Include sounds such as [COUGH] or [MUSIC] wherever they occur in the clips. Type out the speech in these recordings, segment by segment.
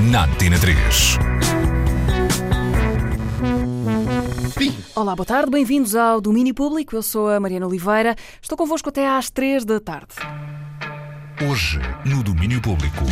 na Antena 3. Olá, boa tarde, bem-vindos ao Domínio Público. Eu sou a Mariana Oliveira. Estou convosco até às 3 da tarde. Hoje, no Domínio Público.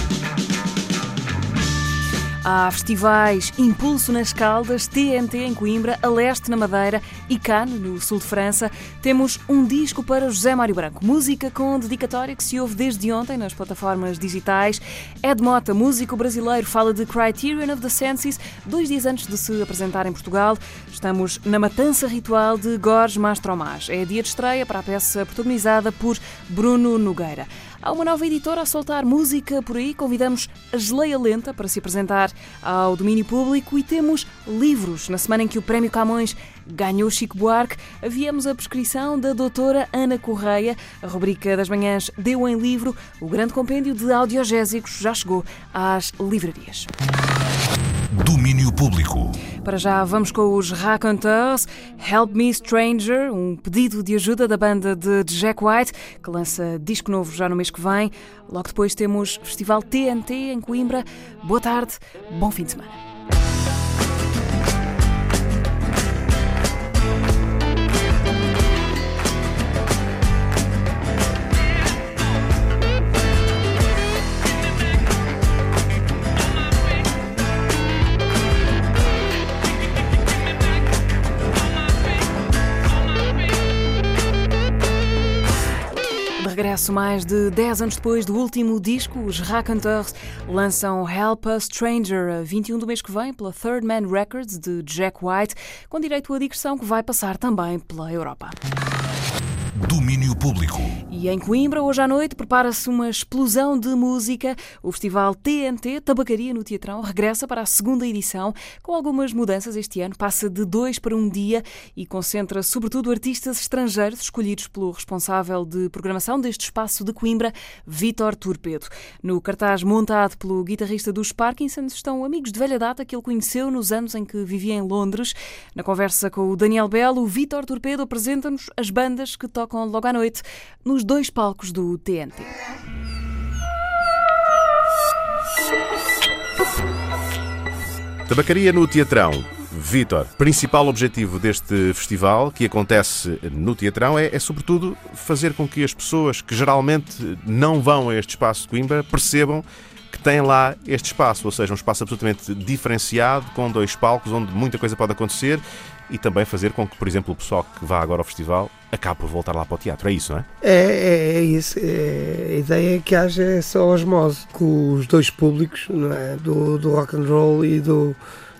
Há festivais Impulso nas Caldas, TNT em Coimbra, a Leste na Madeira e Cannes, no sul de França. Temos um disco para José Mário Branco, música com dedicatória que se ouve desde ontem nas plataformas digitais. Ed Mota, músico brasileiro, fala de Criterion of the Senses, dois dias antes de se apresentar em Portugal. Estamos na Matança Ritual de Gorges Mastromás. É dia de estreia para a peça protagonizada por Bruno Nogueira. Há uma nova editora a soltar música por aí. Convidamos a Geleia Lenta para se apresentar ao domínio público e temos livros. Na semana em que o Prémio Camões ganhou Chico Buarque, havíamos a prescrição da doutora Ana Correia. A rubrica das manhãs deu em livro. O grande compêndio de audiogésicos já chegou às livrarias. Domínio Público. Para já vamos com os Raconteurs. Help Me Stranger, um pedido de ajuda da banda de Jack White, que lança disco novo já no mês que vem. Logo depois temos Festival TNT em Coimbra. Boa tarde, bom fim de semana. Regresso mais de 10 anos depois do último disco, os Raconteurs lançam Help a Stranger, a 21 do mês que vem, pela Third Man Records de Jack White, com direito à digressão que vai passar também pela Europa. Domínio Público. E em Coimbra, hoje à noite, prepara-se uma explosão de música. O festival TNT, Tabacaria no Teatrão, regressa para a segunda edição, com algumas mudanças este ano. Passa de dois para um dia e concentra sobretudo artistas estrangeiros escolhidos pelo responsável de programação deste espaço de Coimbra, Vítor Torpedo. No cartaz montado pelo guitarrista dos Parkinsons estão amigos de velha data que ele conheceu nos anos em que vivia em Londres. Na conversa com o Daniel Belo, o Vítor Torpedo apresenta-nos as bandas que tocam logo à noite nos dois palcos do TNT. Tabacaria no Teatrão. Vítor, principal objetivo deste festival, que acontece no Teatrão, é, é, sobretudo fazer com que as pessoas que geralmente não vão a este espaço de Coimbra percebam que tem lá este espaço, ou seja, um espaço absolutamente diferenciado, com dois palcos onde muita coisa pode acontecer e também fazer com que, por exemplo, o pessoal que vá agora ao festival acabe por voltar lá para o teatro. É isso, não é? É, é, é isso. É, a ideia é que haja essa osmose com os dois públicos, é? do, do rock and roll e do,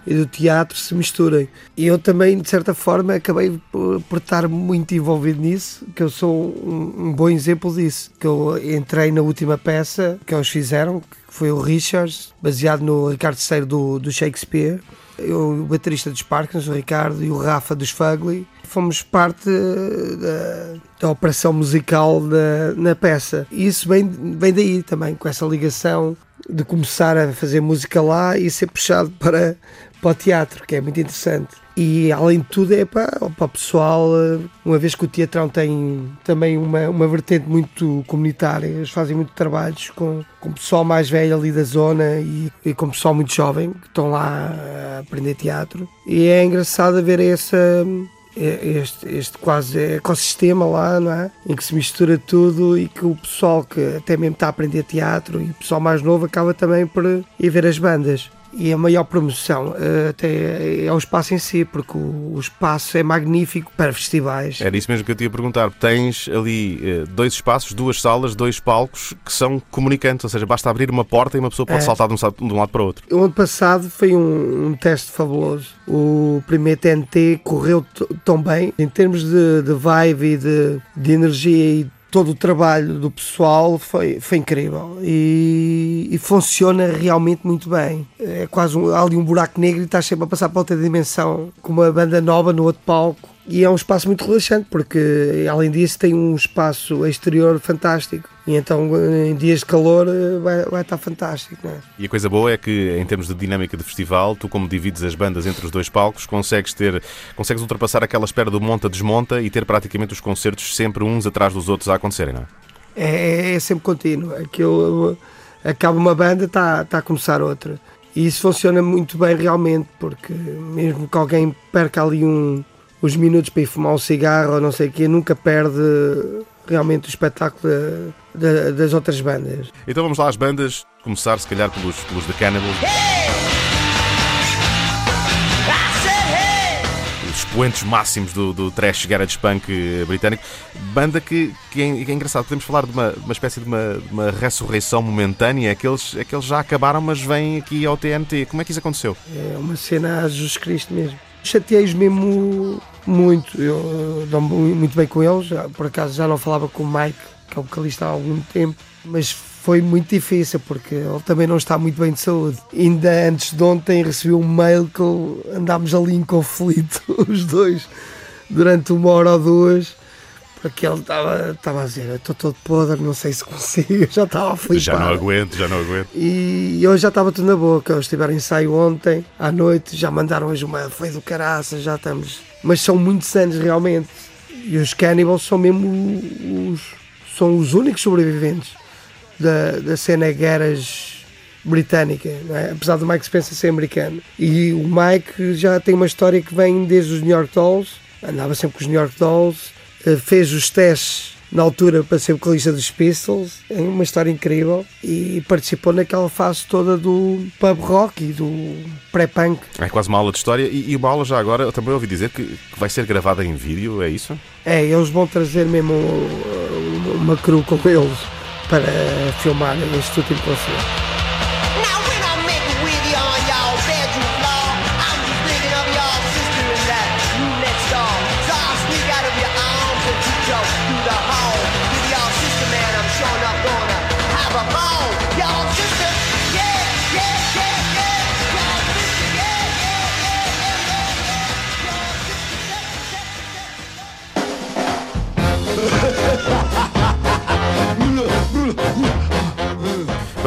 e do teatro se misturem. E eu também, de certa forma, acabei por, por estar muito envolvido nisso, que eu sou um, um, bom exemplo disso. Que eu entrei na última peça que eles fizeram, que foi o Richards, baseado no Ricardo III do, do Shakespeare eu, o baterista dos Parkins, o Ricardo, e o Rafa dos Fugly, fomos parte da, da operação musical da, na peça. E isso vem, vem daí também, com essa ligação de começar a fazer música lá e ser puxado para, para o teatro, que é muito interessante. E além de tudo é para, para o pessoal, eh, uma vez que o teatrão tem também uma, uma vertente muito comunitária, eles fazem muito trabalhos com, com pessoal mais velho ali da zona e, e com pessoal muito jovem que estão lá a aprender teatro. E é engraçado ver essa, este, este quase ecossistema lá, não é? Em que se mistura tudo e que o pessoal que até mesmo está a aprender teatro e o pessoal mais novo acaba também por ir ver as bandas e a maior promoção uh, até é o espaço em si, porque o, o, espaço é magnífico para festivais. Era isso mesmo que eu te ia perguntar. Tens ali uh, dois espaços, duas salas, dois palcos que são comunicantes, ou seja, basta abrir uma porta e uma pessoa pode é. saltar de um, de um, lado para o outro. O ano passado foi um, um teste fabuloso. O primeiro TNT correu tão bem em termos de, de vibe e de, de energia e todo o trabalho do pessoal foi, foi incrível e, e funciona realmente muito bem. É quase um, há ali um buraco negro e estás sempre a passar para outra dimensão com uma banda nova no outro palco. E é um espaço muito relaxante, porque além disso tem um espaço exterior fantástico. E então em dias de calor vai, vai estar fantástico. É? E a coisa boa é que, em termos de dinâmica de festival, tu, como divides as bandas entre os dois palcos, consegues ter, consegues ultrapassar aquela espera do monta-desmonta e ter praticamente os concertos sempre uns atrás dos outros a acontecerem, não é? É, é sempre contínuo. Aquilo, acaba uma banda, está tá a começar outra. E isso funciona muito bem realmente, porque mesmo que alguém perca ali um, os minutos para ir fumar um cigarro ou não sei o quê, nunca perde realmente o espetáculo de, das outras bandas. Então vamos lá às bandas, começar se calhar pelos, pelos The Cannibals. Os expoentes máximos do, do trash garage punk britânico. Banda que, que, é, que é engraçado, podemos falar de uma, uma espécie de uma, de uma ressurreição momentânea, aqueles, aqueles já acabaram, mas vêm aqui ao TNT. Como é que isso aconteceu? É uma cena a Jesus Cristo mesmo chateei-os mesmo muito. Eu dou muito bem com eles. Por acaso já não falava com o Mike, que é o vocalista há algum tempo, mas foi muito difícil porque ele também não está muito bem de saúde. Ainda antes de ontem recebi um mail que andámos ali em conflito, [LAUGHS] os dois, durante uma hora ou duas porque ele estava a dizer, estou todo podre, não sei se consigo, [LAUGHS] já estava a flipar. Já não aguento, já não aguento. E hoje já estava tudo na boca, eles tiveram ensaio ontem, à noite, já mandaram hoje uma, foi do caraça, já estamos... Mas são muitos anos realmente, e os Cannibals são mesmo os, são os únicos sobreviventes da, da cena garage britânica, é? apesar do Mike Spencer ser americano. E o Mike já tem uma história que vem desde os New York Dolls, andava sempre com os New York Dolls, eh, fez os testes na altura para ser vocalista dos Pistols, é uma história incrível e participou naquela fase toda do pub rock e do pré-punk. É quase uma aula de história e, e uma aula já agora, eu também ouvi dizer que, que, vai ser gravada em vídeo, é isso? É, eles vão trazer mesmo uma crew com eles para filmar este último concerto.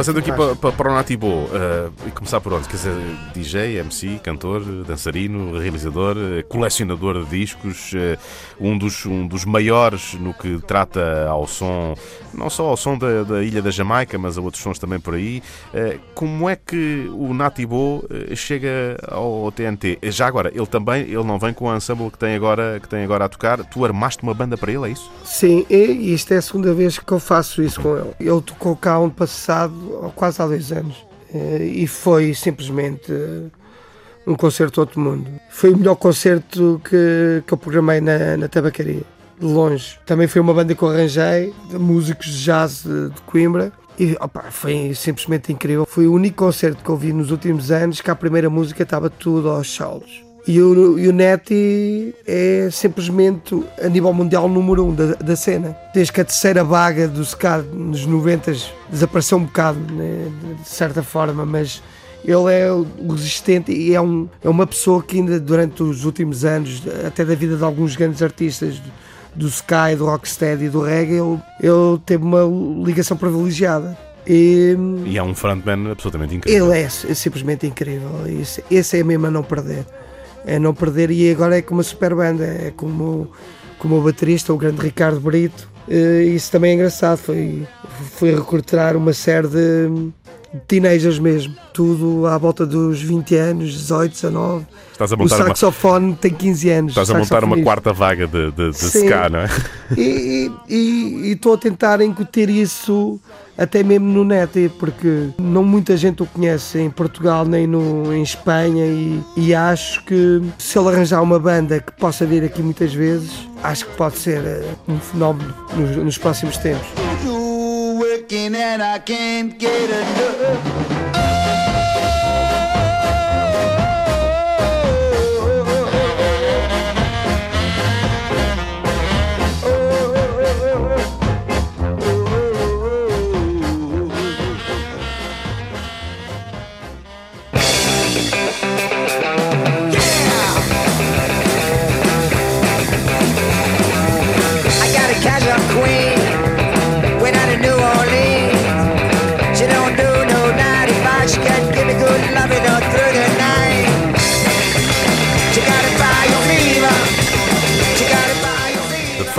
Passando aqui para, para, para o Natibo, uh, e começar por onde? Quer dizer, DJ, MC, cantor, dançarino, realizador, colecionador de discos, uh, um, dos, um dos maiores no que trata ao som, não só ao som da, da Ilha da Jamaica, mas a outros sons também por aí. Uh, como é que o Natibo chega ao TNT? Já agora, ele também ele não vem com o ensemble que tem agora, que tem agora a tocar. Tu armaste uma banda para ele, é isso? Sim, e isto é a segunda vez que eu faço isso com ele. Ele tocou cá ano passado quase há dois anos. Eh, e foi simplesmente eh, um concerto outro mundo. Foi o melhor concerto que, que eu programei na, na tabacaria, de longe. Também foi uma banda que eu arranjei, de músicos de jazz de, de Coimbra. E opa, foi simplesmente incrível. Foi o único concerto que eu vi nos últimos anos que a primeira música estava tudo aos solos. E o, e o Neti é simplesmente a nível mundial número um da, da cena. Desde que a terceira vaga do SCAD nos 90 desapareceu um bocado, né, de certa forma, mas ele é resistente e é, um, é uma pessoa que ainda durante os últimos anos, até da vida de alguns grandes artistas do Sky, do Rocksteady e do reggae, ele, ele teve uma ligação privilegiada. E, e é um frontman absolutamente incrível. Ele é, é simplesmente incrível. Esse, esse é mesmo a não perder é não perder e agora é com uma super banda, é como, como o baterista, o grande Ricardo Brito. Eh, isso também é engraçado, foi, foi recrutar uma série de teenagers mesmo, tudo à volta dos 20 anos, 18, 19. Estás a montar o saxofone uma... tem 15 anos. Estás a montar uma quarta vaga de, de, de ska, não é? E estou a tentar incutir isso até mesmo no net, porque não muita gente o conhece em Portugal nem no, em Espanha e, e acho que se ele arranjar uma banda que possa vir aqui muitas vezes, acho que pode ser eh, um fenómeno nos, nos próximos tempos. and I can't get enough. Oh!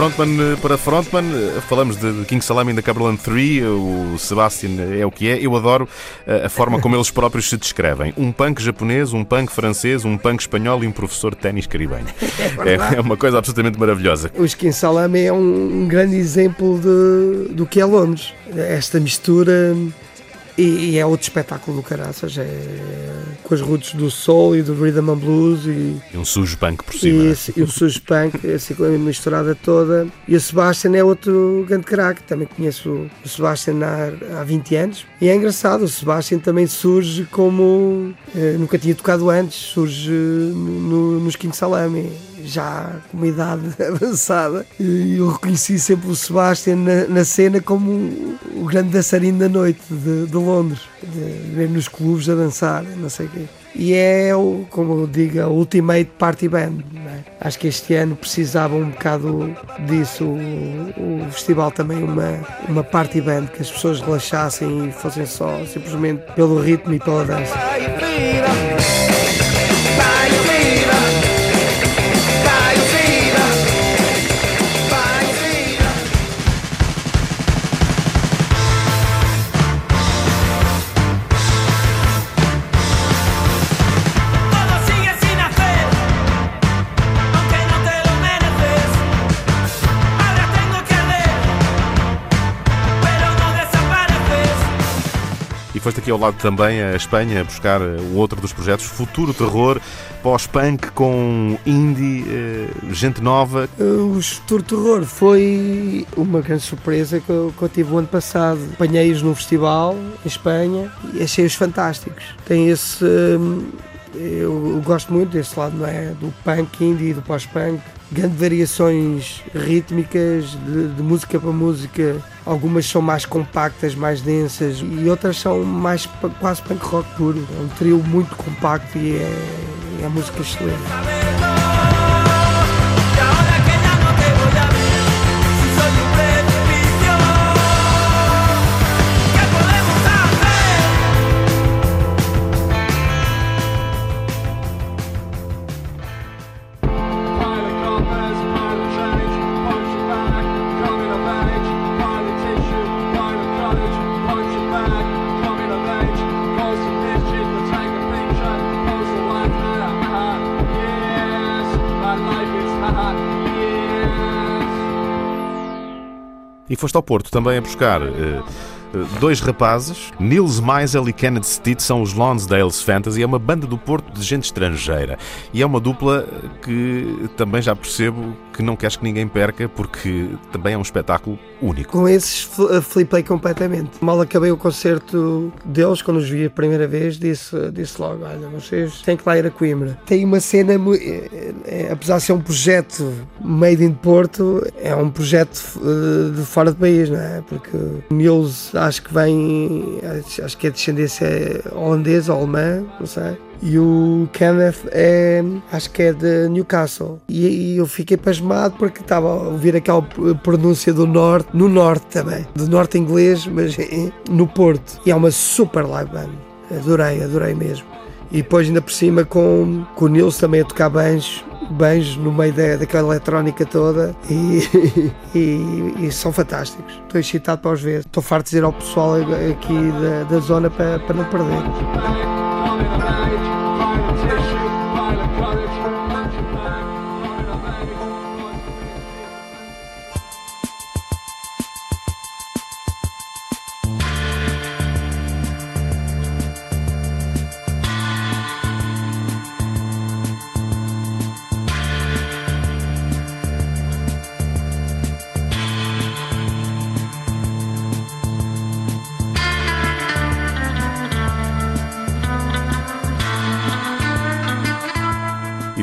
Frontman para frontman, falamos de King Salami da Cumberland 3, o Sebastian é o que é. Eu adoro a forma como eles próprios se descrevem. Um punk japonês, um punk francês, um punk espanhol e um professor de ténis caribenho. [LAUGHS] É, é, uma coisa absolutamente maravilhosa. O Skin Salami é um, um grande exemplo de, do que é Londres. Esta mistura e, e, é outro espetáculo do caraças, é com as roots do soul e do rhythm and blues e, e um sujo punk por cima. E, e um sujo punk, assim com a misturada toda. E o Sebastian é outro grande craque, também conheço o Sebastian há, há 20 anos. E é engraçado, o Sebastian também surge como eh, nunca tinha tocado antes, surge no, nos King Salami já com uma idade [LAUGHS] avançada, e eu reconheci sempre o Sebastian na, na cena como o grande dançarino da noite de, de Londres, de nos clubes a dançar, não sei o quê. E é, como eu digo, a Ultimate Party Band. É? Acho que este ano precisava um bocado disso. O, o, festival também, uma, uma party band, que as pessoas relaxassem e fossem só simplesmente pelo ritmo e pela dança. Foste aqui ao lado também a Espanha buscar um outro dos projetos, Futuro Terror, pós-punk com indie, eh, gente nova. O Futuro Terror foi uma grande surpresa que eu, que eu tive o ano passado. Apanhei-os num festival em Espanha e achei-os fantásticos. Tem esse. Hum, eu, eu gosto muito desse lado, não é? Do punk indie, do pós-punk grandes variações rítmicas de, de, música para música. Algumas são mais compactas, mais densas e outras são mais quase punk rock puro. É um trio muito compacto e é, é música excelente. E foste ao Porto também a buscar uh, dois rapazes, Nils Meisel e Kenneth Stitt, são os Lonsdale's Fantasy, é uma banda do Porto de gente estrangeira. E é uma dupla que também já percebo que não queres que ninguém perca, porque também é um espetáculo único. Com esses flipei completamente. Mal acabei o concerto deles, quando os vi a primeira vez, disse, disse logo: Olha, vocês têm que lá ir a Coimbra. Tem uma cena, é, é, apesar de ser um projeto made in Porto, é um projeto eh, de fora do país, não é? Porque Nils acho que vem, acho que é descendência holandesa ou alemã, não sei. E o Kenneth é, acho que é de Newcastle. E, e eu fiquei pasmado porque estava a ouvir aquela pronúncia do norte, no norte também, do norte inglês, mas no Porto. E é uma super live band. Adorei, adorei mesmo. E depois ainda por cima com, com o Nils também a tocar banjos banjos no meio da, daquela eletrónica toda e, [LAUGHS] e, e, são fantásticos. Estou excitado para os ver. Estou farto de dizer ao pessoal aqui da, da zona para, para não perder. All in violent tissue, violent courage.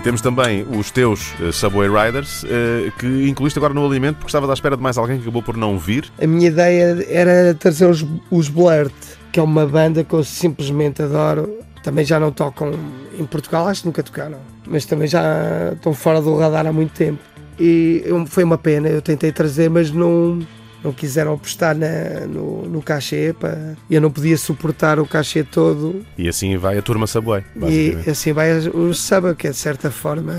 Temos também os teus uh, Subway Riders, uh, que incluíste agora no alimento, porque estavas à espera de mais alguém que acabou por não vir. A minha ideia era trazer os, os Blurt, que é uma banda que eu simplesmente adoro. Também já não tocam em Portugal, acho que nunca tocaram, mas também já estão fora do radar há muito tempo. E foi uma pena, eu tentei trazer, mas não, não quiseram apostar na, no, no cachê, para, eu não podia suportar o cachê todo. E assim vai a turma Subway. E assim vai o Subway, que é de certa forma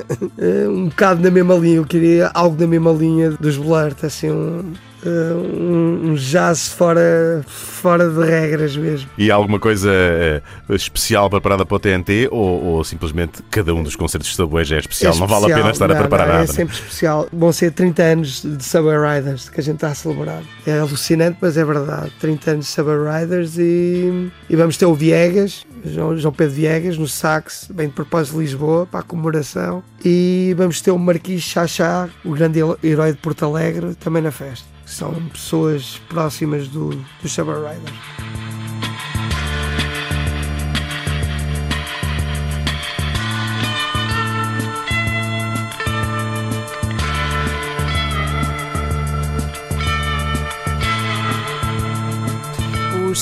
[LAUGHS] um bocado na mesma linha. Eu queria algo da mesma linha dos Blurt, assim, um, um, um jazz fora, fora de regras mesmo. E há alguma coisa uh, especial preparada para o TNT ou, ou, simplesmente cada um dos concertos de Subway já é especial? É especial. Não vale a pena estar não, a preparar não, nada. É sempre especial. Vão ser 30 anos de Subway Riders que a gente está a celebrar. É alucinante, mas é verdade. 30 anos de Subway Riders e, e vamos ter o Viegas, João, João Pedro Viegas, no sax, bem de propósito de Lisboa, para a comemoração. E vamos ter o Marquis Chachá, o grande herói de Porto Alegre, também na festa são pessoas próximas do, do Summer Rider.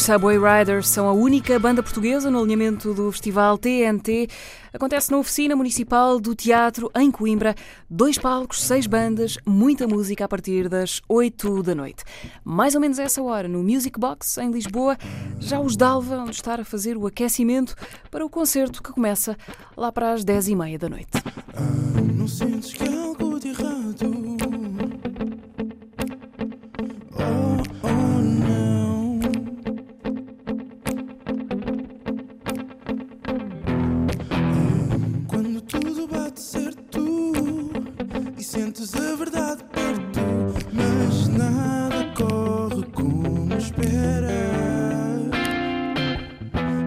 Subway Riders são a única banda portuguesa no alinhamento do festival TNT. Acontece na oficina municipal do teatro em Coimbra. Dois palcos, seis bandas, muita música a partir das 8 da noite. Mais ou menos essa hora, no Music Box em Lisboa, já os Dalva vão estar a fazer o aquecimento para o concerto que começa lá para as 10 e meia da noite. Ah, sentes a verdade perto, mas nada corre como esperas.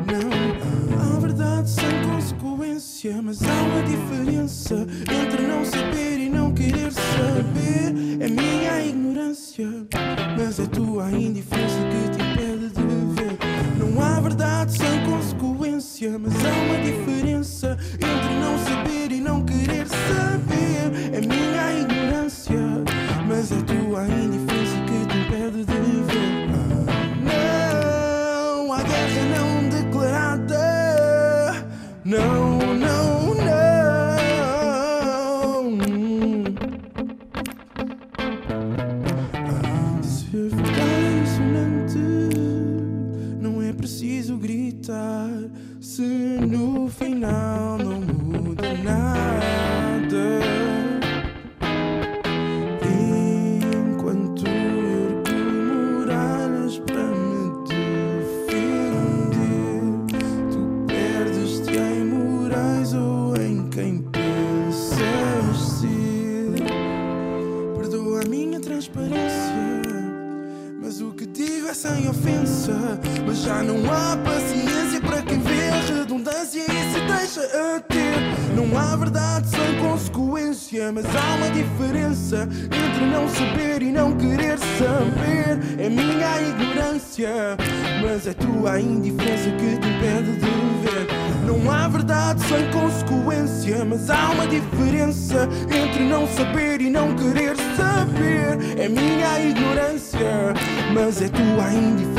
Não, há verdade sem consequência, mas há uma diferença entre não saber e não querer saber. É minha ignorância, mas é tua indiferença que te impede de ver. Não há verdade sem consequência, mas há uma diferença entre não saber e não querer saber. É minha ignorância, mas é tua indiferença no final diferença entre não saber e não querer saber. É minha ignorância, mas é tua indiferença que te impede de ver. Não há verdade sem consequência, mas há uma diferença entre não saber e não querer saber. É minha ignorância, mas é tua indiferença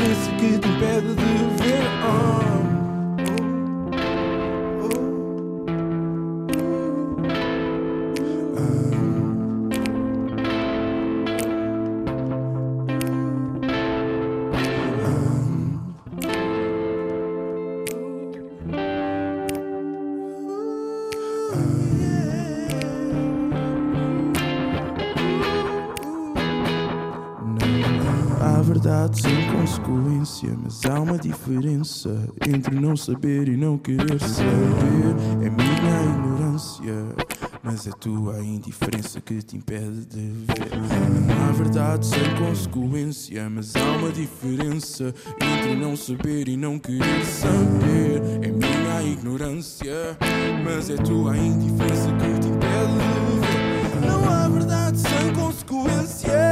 diferença entre não saber e não querer saber. É minha ignorância, mas é tua indiferença que te impede de ver. Não há verdade sem consequência, mas há uma diferença entre não saber e não querer saber. É minha ignorância, mas é tua indiferença que te impede de ver. Não há verdade sem consequência.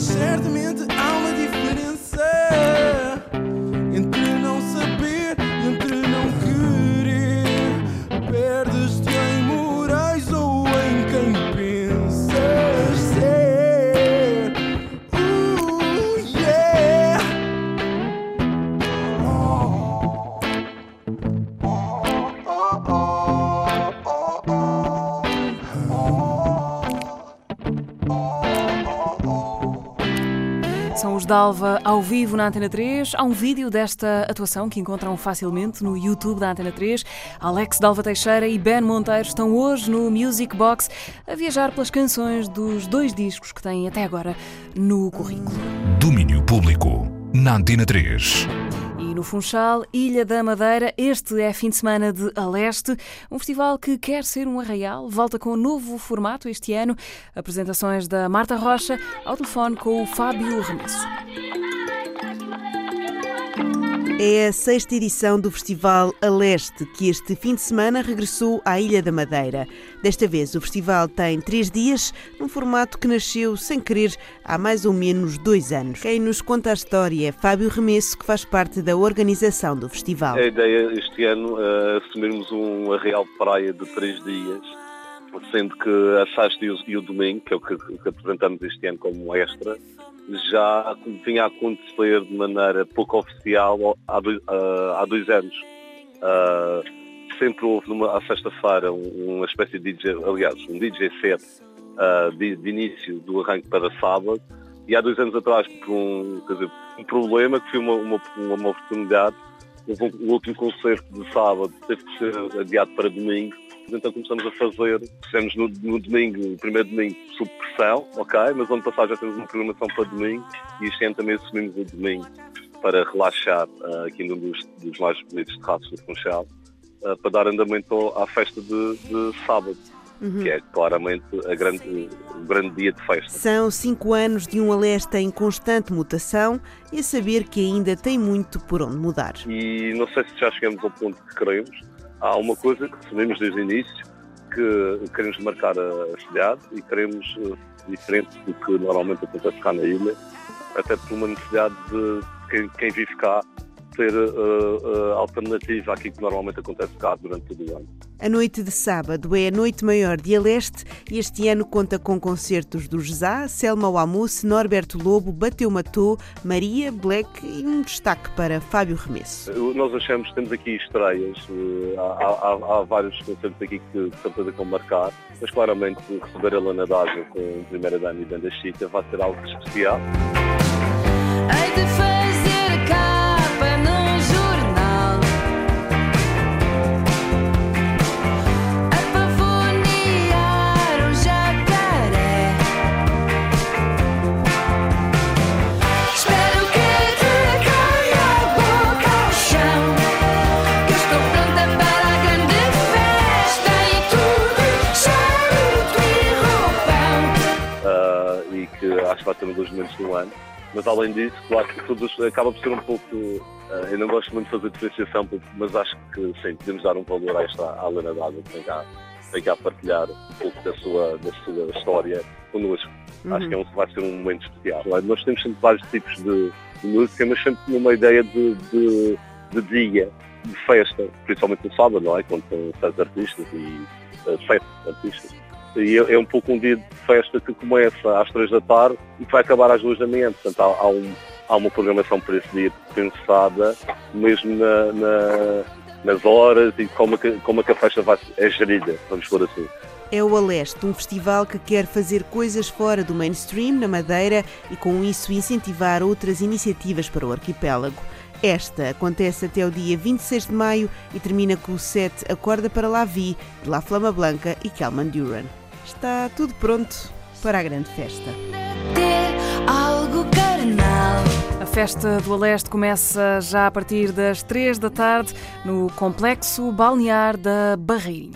Certamente Dalva ao vivo na Antena 3. Há um vídeo desta atuação que encontram facilmente no YouTube da Antena 3. Alex Dalva Teixeira e Ben Monteiro estão hoje no Music Box a viajar pelas canções dos dois discos que têm até agora no currículo. Domínio Público, na Antena 3. No Funchal, Ilha da Madeira, este é fim de semana de Aleste, um festival que quer ser um arraial, volta com um novo formato este ano. Apresentações da Marta Rocha ao telefone com o Fábio Remesso. É a sexta edição do Festival A Leste, que este fim de semana regressou à Ilha da Madeira. Desta vez, o festival tem três dias, num formato que nasceu sem querer há mais ou menos dois anos. Quem nos conta a história é Fábio Remesso, que faz parte da organização do festival. A ideia este ano é assumirmos um arreal de praia de três dias, sendo que a sexta e o domingo, que é o que, que apresentamos este ano como extra, já vinha a acontecer de maneira pouco oficial há dois, uh, há dois anos. Uh, sempre houve numa, à sexta-feira uma espécie de DJ, aliás, um DJ set uh, de, de, início do arranque para sábado e há dois anos atrás por um, dizer, um problema que foi uma, uma, uma oportunidade, o último concerto de sábado teve que ser adiado para domingo então começamos a fazer, fizemos no, no domingo, o primeiro domingo, sob pressão, ok, mas ano passado já temos uma programação para domingo e este ano também assumimos o domingo para relaxar uh, aqui num dos, dos mais bonitos terraços do Funchal, uh, para dar andamento à festa de, de sábado. Uhum. que é claramente a grande, o grande dia de festa. São cinco anos de um Aleste em constante mutação e a saber que ainda tem muito por onde mudar. E não sei se já chegamos ao ponto que queremos, há uma coisa que sabemos desde o início, que queremos marcar a cidade e queremos, uh, diferente do que normalmente acontece cá na ilha, até por uma necessidade de quem, quem vive cá ser uh, uh, alternativa àquilo que normalmente acontece cá durante todo o ano. A noite de sábado é a noite maior de Aleste e este ano conta com concertos do Zá, Selma Wamus, Norberto Lobo, Bateu Matou, Maria, Black e um destaque para Fábio Remesso. Nós achamos que temos aqui estreias, eh, há, há, há vários concertos aqui que certeza com marcar, mas claramente receber a Lana D'Água com a primeira dama e Banda Chita vai ser algo especial. Vai ter um dos momentos do ano. Mas além disso, claro que todos acaba por ser um pouco. Uh, eu não gosto muito de fazer diferenciação, mas acho que sim, podemos dar um valor a esta à Lena D'Água que vem cá, vem cá partilhar um pouco da sua, da sua história connosco. Uhum. Acho que é um, vai ser um momento especial. Nós temos sempre vários tipos de, de música, mas sempre uma ideia de, de, de dia, de festa, principalmente no sábado, não é? Quando são seis artistas e uh, sete artistas. E é, é um pouco um dia de festa que começa às três da tarde e que vai acabar às duas da manhã. Portanto, há, há, um, há uma programação para esse dia pensada mesmo na, na, nas horas e como, como é que a festa vai, é gerida, vamos por assim. É o Aleste, um festival que quer fazer coisas fora do mainstream na Madeira e com isso incentivar outras iniciativas para o arquipélago. Esta acontece até o dia 26 de maio e termina com o set Acorda para La Vie, de La Flama Blanca e Kelman Duran. Está tudo pronto para a grande festa. A festa do Aleste começa já a partir das 3 da tarde no Complexo Balnear da Barreirinha.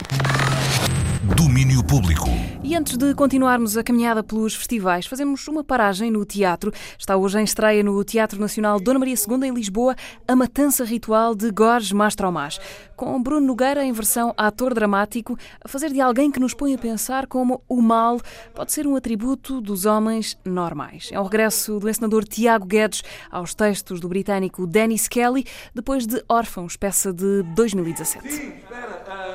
Domínio Público. E antes de continuarmos a caminhada pelos festivais, fazemos uma paragem no teatro. Está hoje em estreia no Teatro Nacional Dona Maria II, em Lisboa, A Matança Ritual de Gorges Mastromas, com Bruno Nogueira em versão ator dramático, a fazer de alguém que nos põe a pensar como o mal pode ser um atributo dos homens normais. É o regresso do encenador Tiago Guedes aos textos do britânico Dennis Kelly, depois de Órfãos, peça de 2017.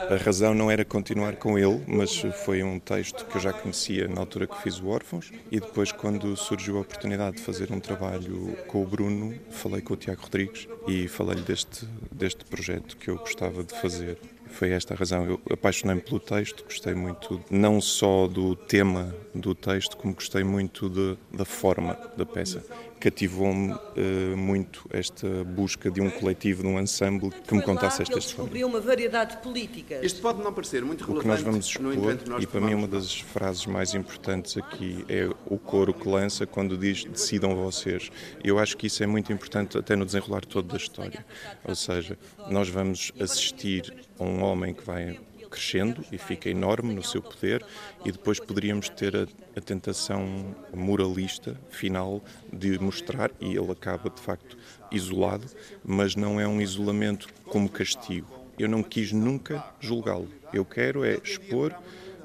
A razão não era continuar com ele, mas foi um texto que eu já conhecia na altura que fiz o Órfãos e depois quando surgiu a oportunidade de fazer um trabalho com o Bruno, falei com o Tiago Rodrigues e falei-lhe deste, deste projeto que eu gostava de fazer. Foi esta a razão. Eu apaixonei-me pelo texto, gostei muito não só do tema do texto, como gostei muito de, da forma da peça. Cativou-me uh, muito esta busca de um coletivo, de um ensemble que me contasse esta história. descobriu uma variedade de políticas. Este pode não parecer muito relevante. O que nós vamos expor, e para mim uma das frases mais importantes aqui é o coro que lança quando diz decidam vocês. Eu acho que isso é muito importante até no desenrolar todo da história. Ou seja, nós vamos assistir a um homem que vai crescendo e fica enorme no seu poder, e depois poderíamos ter a, a, tentação moralista final de mostrar, e ele acaba de facto isolado, mas não é um isolamento como castigo. Eu não quis nunca julgá-lo. Eu quero é expor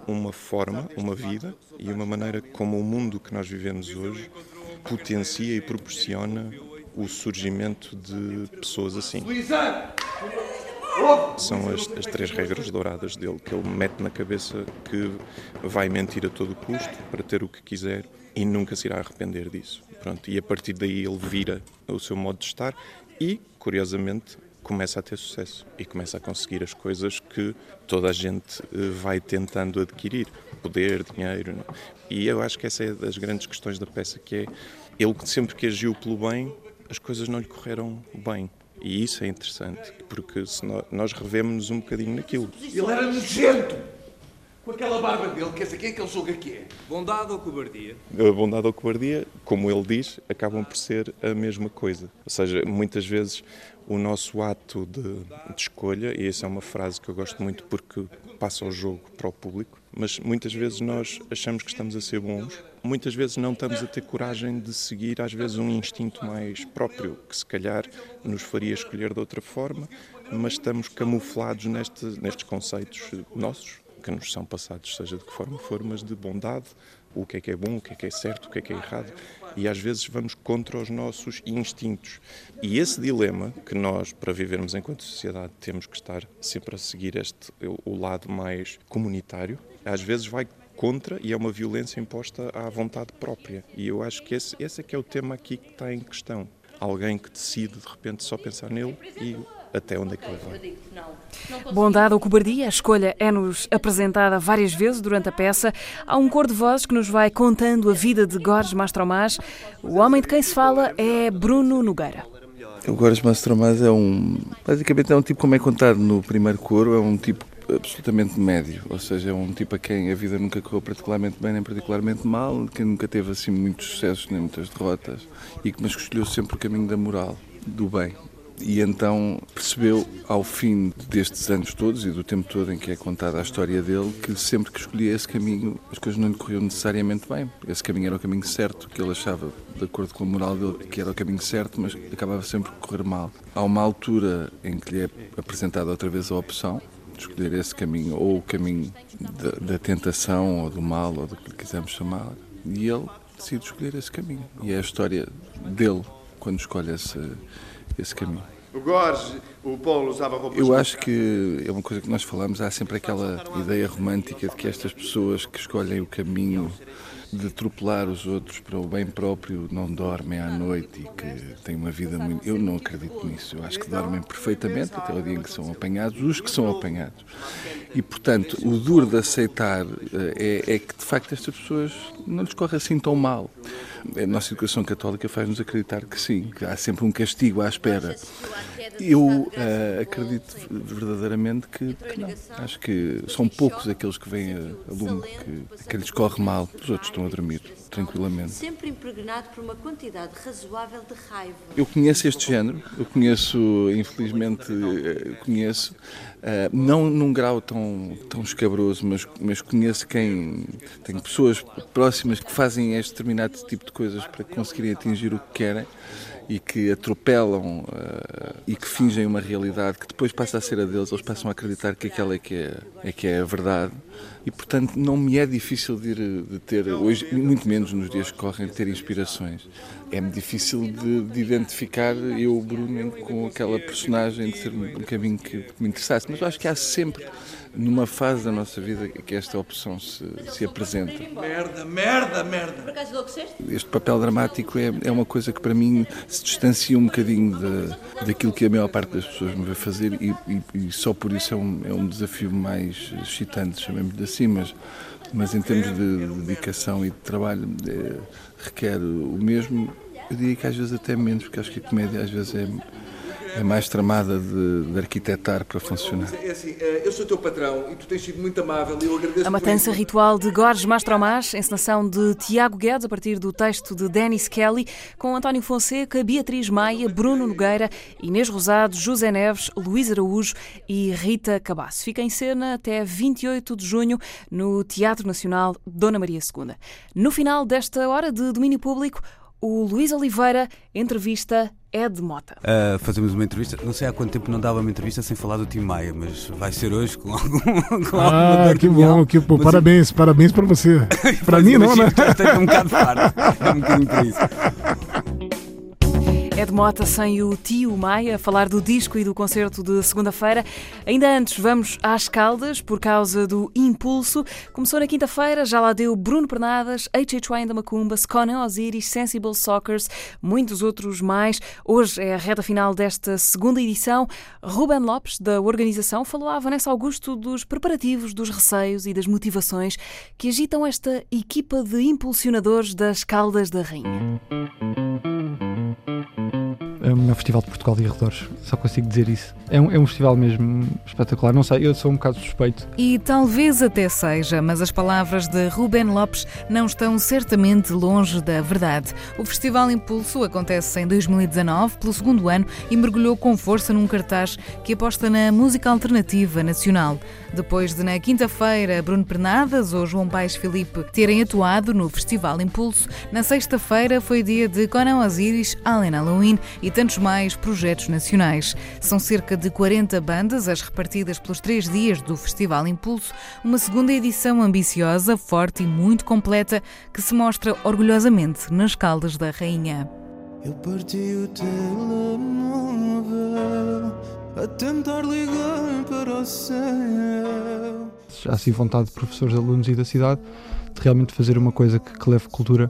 uma forma, uma vida e uma maneira como o mundo que nós vivemos hoje potencia e proporciona o surgimento de pessoas assim. São as, as, três regras douradas dele, que ele mete na cabeça que vai mentir a todo custo para ter o que quiser e nunca se irá arrepender disso. Pronto, e a partir daí ele vira o seu modo de estar e, curiosamente, começa a ter sucesso e começa a conseguir as coisas que toda a gente eh, vai tentando adquirir poder, dinheiro. Não? E eu acho que essa é das grandes questões da peça, que é ele sempre que agiu pelo bem, as coisas não lhe correram bem. E isso é interessante, porque se nós, nós revemos-nos um bocadinho naquilo. Ele era nojento! Com aquela barba dele, quer dizer, quem é que ele julga que é? Bondade ou cobardia? A bondade ou cobardia, como ele diz, acabam por ser a mesma coisa. Ou seja, muitas vezes o nosso ato de, de escolha, e essa é uma frase que eu gosto muito porque passa o jogo para o público, mas muitas vezes nós achamos que estamos a ser bons, muitas vezes não estamos a ter coragem de seguir, às vezes, um instinto mais próprio, que se calhar nos faria escolher de outra forma, mas estamos camuflados neste, nestes conceitos nossos, que nos são passados, seja de que forma for, mas de bondade, o que é que é bom, o que é que é certo, o que é que é errado, e às vezes vamos contra os nossos instintos. E esse dilema que nós, para vivermos enquanto sociedade, temos que estar sempre a seguir este o lado mais comunitário, às vezes vai contra e é uma violência imposta à vontade própria. E eu acho que esse, esse é que é o tema aqui que está em questão. Alguém que decide de repente só pensar nele e até onde é que ele vai. Bondade ou cobardia, a escolha é-nos apresentada várias vezes durante a peça. Há um cor de vozes que nos vai contando a vida de Gorges Mastromás. O homem de quem se fala é Bruno Nogueira. O Gorges Mastromás é um. Basicamente é um tipo, como é contado no primeiro coro, é um tipo absolutamente médio, ou seja, é um tipo a quem a vida nunca correu particularmente bem nem particularmente mal, que nunca teve assim muitos sucessos nem muitas derrotas, e que mas escolheu sempre o caminho da moral, do bem. E então percebeu, ao fim destes anos todos e do tempo todo em que é contada a história dele, que sempre que escolhia esse caminho as coisas não lhe corriam necessariamente bem. Esse caminho era o caminho certo, que ele achava, de acordo com a moral dele, que era o caminho certo, mas acabava sempre por correr mal. Há uma altura em que lhe é apresentada outra vez a opção, escolher esse caminho, ou o caminho da, da tentação, ou do mal, ou do que lhe quisermos chamar, e ele decide escolher esse caminho. E é a história dele quando escolhe esse esse caminho. O Gorge, o Paulo usava roupas... Eu acho que é uma coisa que nós falamos, há sempre aquela ideia romântica de que estas pessoas que escolhem o caminho de atropelar os outros para o bem próprio não dormem à noite e que têm uma vida muito. Eu não acredito nisso. Eu acho que dormem perfeitamente até o dia em que são apanhados, os que são apanhados. E, portanto, o duro de aceitar eh, é, é que, de facto, estas pessoas não lhes corre assim tão mal. A nossa educação católica faz-nos acreditar que sim, que há sempre um castigo à espera. Eu uh, acredito verdadeiramente que, que, não. Acho que são poucos aqueles que vêm a, a lume que, que lhes corre mal, os outros estão a dormir tranquilamente. Sempre impregnado por uma quantidade razoável de raiva. Eu conheço este género, eu conheço, infelizmente, eh, conheço, uh, não num grau tão, tão escabroso, mas, mas conheço quem. Tenho pessoas próximas que fazem este determinado tipo de coisas para conseguirem atingir o que querem e que atropelam uh, e que fingem uma realidade que depois passa a ser a deles, eles passam a acreditar que aquela é que é, é que é a verdade e portanto não me é difícil de, de ter hoje, muito menos nos dias que correm, de ter inspirações. É-me difícil de, de, identificar eu, Bruno, com aquela personagem, de ser um caminho que, que me interessasse, mas eu acho que há sempre numa fase da nossa vida que esta opção se, se apresenta. Merda, merda, merda! Este papel dramático é, é uma coisa que para mim se distancia um bocadinho de, daquilo que a maior parte das pessoas me vê fazer e, e, e só por isso é um, é um desafio mais excitante, chamemos-lhe assim, mas, mas em termos de dedicação e de trabalho é, requer o mesmo Eu diria que às vezes até menos, porque acho que a comédia às vezes é é mais tramada de, de, arquitetar para funcionar. É assim, eh, eu sou teu patrão e tu tens sido muito amável e eu agradeço A matança ritual de Gorges Mastromás, encenação de Tiago Guedes, a partir do texto de Dennis Kelly, com António Fonseca, Beatriz Maia, Bruno Nogueira, Inês Rosado, José Neves, Luís Araújo e Rita Cabasso. Fica em cena até 28 de junho no Teatro Nacional Dona Maria II. No final desta hora de domínio público, o Luís Oliveira entrevista Ed Mota. Uh, fazemos uma entrevista. Não sei há quanto tempo não dava uma entrevista sem falar do Tim Maia, mas vai ser hoje com [LAUGHS] algum. Com ah, que bom, que bom. Mas parabéns, eu... parabéns para você. [LAUGHS] para mim, não, né? Estou um bocado farto. É um bocadinho por isso. Ed Mota sem o tio Maia, falar do disco e do concerto de segunda-feira. Ainda antes, vamos às Caldas, por causa do Impulso. Começou na quinta-feira, já lá deu Bruno Pernadas, H.H. Wayne da Macumba, Conan Osiris, Sensible Sockers, muitos outros mais. Hoje é a reta final desta segunda edição. Ruben Lopes, da organização, falou à Vanessa Augusto dos preparativos, dos receios e das motivações que agitam esta equipa de impulsionadores das Caldas da Rainha Thank you. É o melhor festival de Portugal e arredores, só consigo dizer isso. É um, é um festival mesmo espetacular, não sei, eu sou um bocado suspeito. E talvez até seja, mas as palavras de Ruben Lopes não estão certamente longe da verdade. O Festival Impulso acontece em 2019, pelo segundo ano, e mergulhou com força num cartaz que aposta na música alternativa nacional. Depois de, na quinta-feira, Bruno Pernadas ou João Paes Filipe terem atuado no Festival Impulso, na sexta-feira foi dia de Conan Osiris, Allen Halloween e tantos mais projetos nacionais. São cerca de 40 bandas, as repartidas pelos três dias do Festival Impulso, uma segunda edição ambiciosa, forte e muito completa que se mostra orgulhosamente nas Caldas da Rainha. Eu parti o telemóvel a tentar ligar para o céu. Há sim vontade de professores, alunos e da cidade de realmente fazer uma coisa que, que leve cultura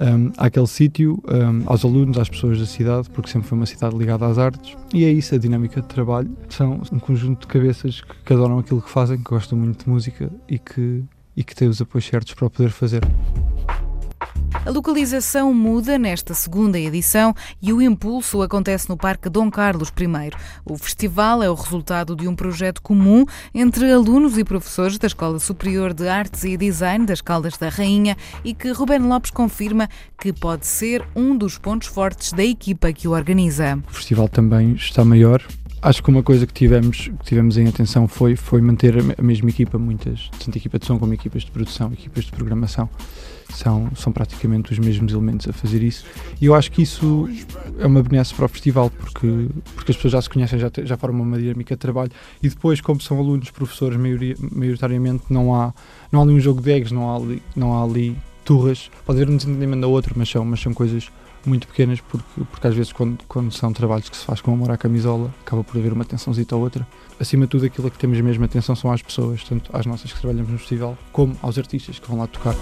um, àquele sítio, um, aos alunos, às pessoas da cidade, porque sempre foi uma cidade ligada às artes. E é isso, a dinâmica de trabalho. São um conjunto de cabeças que, que adoram aquilo que fazem, que gostam muito de música e que, e que têm os apoios certos para o poder fazer. A localização muda nesta segunda edição e o impulso acontece no Parque Dom Carlos I. O festival é o resultado de um projeto comum entre alunos e professores da Escola Superior de Artes e Design das Caldas da Rainha e que Ruben Lopes confirma que pode ser um dos pontos fortes da equipa que o organiza. O festival também está maior, Acho que uma coisa que tivemos, que tivemos em atenção foi, foi manter a mesma equipa, muitas, tanto equipa de som como equipas de produção, equipas de programação são, são praticamente os mesmos elementos a fazer isso. E eu acho que isso é uma benesse para o festival, porque, porque as pessoas já se conhecem, já, já formam uma dinâmica de trabalho e depois, como são alunos, professores, maioria, maioritariamente, não há, não há ali um jogo de eggs, não há ali, não há ali turras. Pode haver um desentendimento da outra, mas são, mas são coisas muito pequenas, porque, porque às vezes, quando, quando são trabalhos que se faz com amor à camisola, acaba por haver uma tensãozita ou outra. Acima de tudo, aquilo que temos mesmo atenção são às pessoas, tanto às nossas que trabalhamos no festival, como aos artistas que vão lá tocar.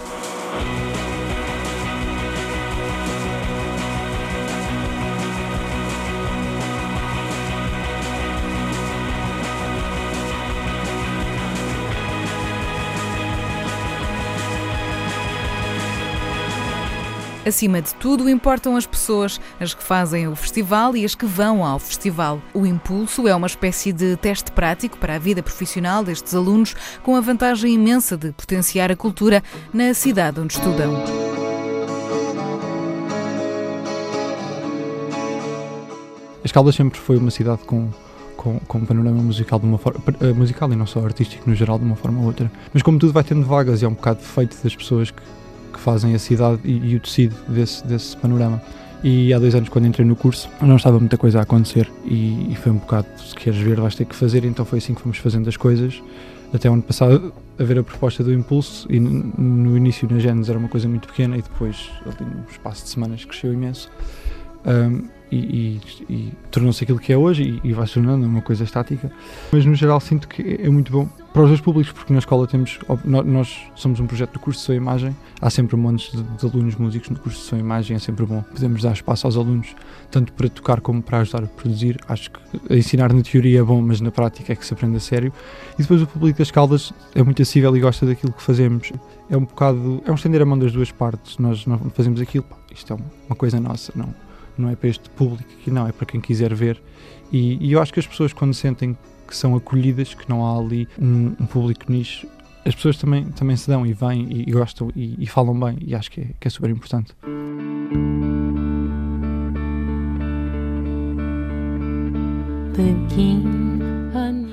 Acima de tudo, importam as pessoas, as que fazem o festival e as que vão ao festival. O Impulso é uma espécie de teste prático para a vida profissional destes alunos, com a vantagem imensa de potenciar a cultura na cidade onde estudam. As Caldas sempre foi uma cidade com, com, com um panorama musical, de uma forma, eh, musical e não só artístico no geral, de uma forma ou outra. Mas como tudo vai tendo vagas e é um bocado defeito das pessoas que que fazem a cidade e, e o tecido desse, desse panorama. E há dois anos, quando entrei no curso, não estava muita coisa a acontecer e, e, foi um bocado: se queres ver, vais ter que fazer. Então foi assim que fomos fazendo as coisas. Até o ano passado, a ver a proposta do Impulso. E no início, na Gênesis, era uma coisa muito pequena e depois, ali num espaço de semanas, cresceu imenso. Um, e, e, e tornou-se aquilo que é hoje e, vai se tornando uma coisa estática. Mas no geral sinto que é muito bom para os dois públicos, porque na escola temos, nós somos um projeto do curso de Som e Imagem, há sempre montes de, de, alunos músicos no curso de Som e Imagem, é sempre bom. Podemos dar espaço aos alunos, tanto para tocar como para ajudar a produzir. Acho que ensinar na teoria é bom, mas na prática é que se aprende a sério. E depois o público das Caldas é muito acessível e gosta daquilo que fazemos. É um bocado, é um estender a mão das duas partes. Nós não fazemos aquilo, isto é uma coisa nossa, não não é para este público aqui, não, é para quem quiser ver. E, e, eu acho que as pessoas, quando sentem que são acolhidas, que não há ali um, um público nicho, as pessoas também, também se dão e vêm e, e gostam e, e, falam bem, e acho que é, que é super importante.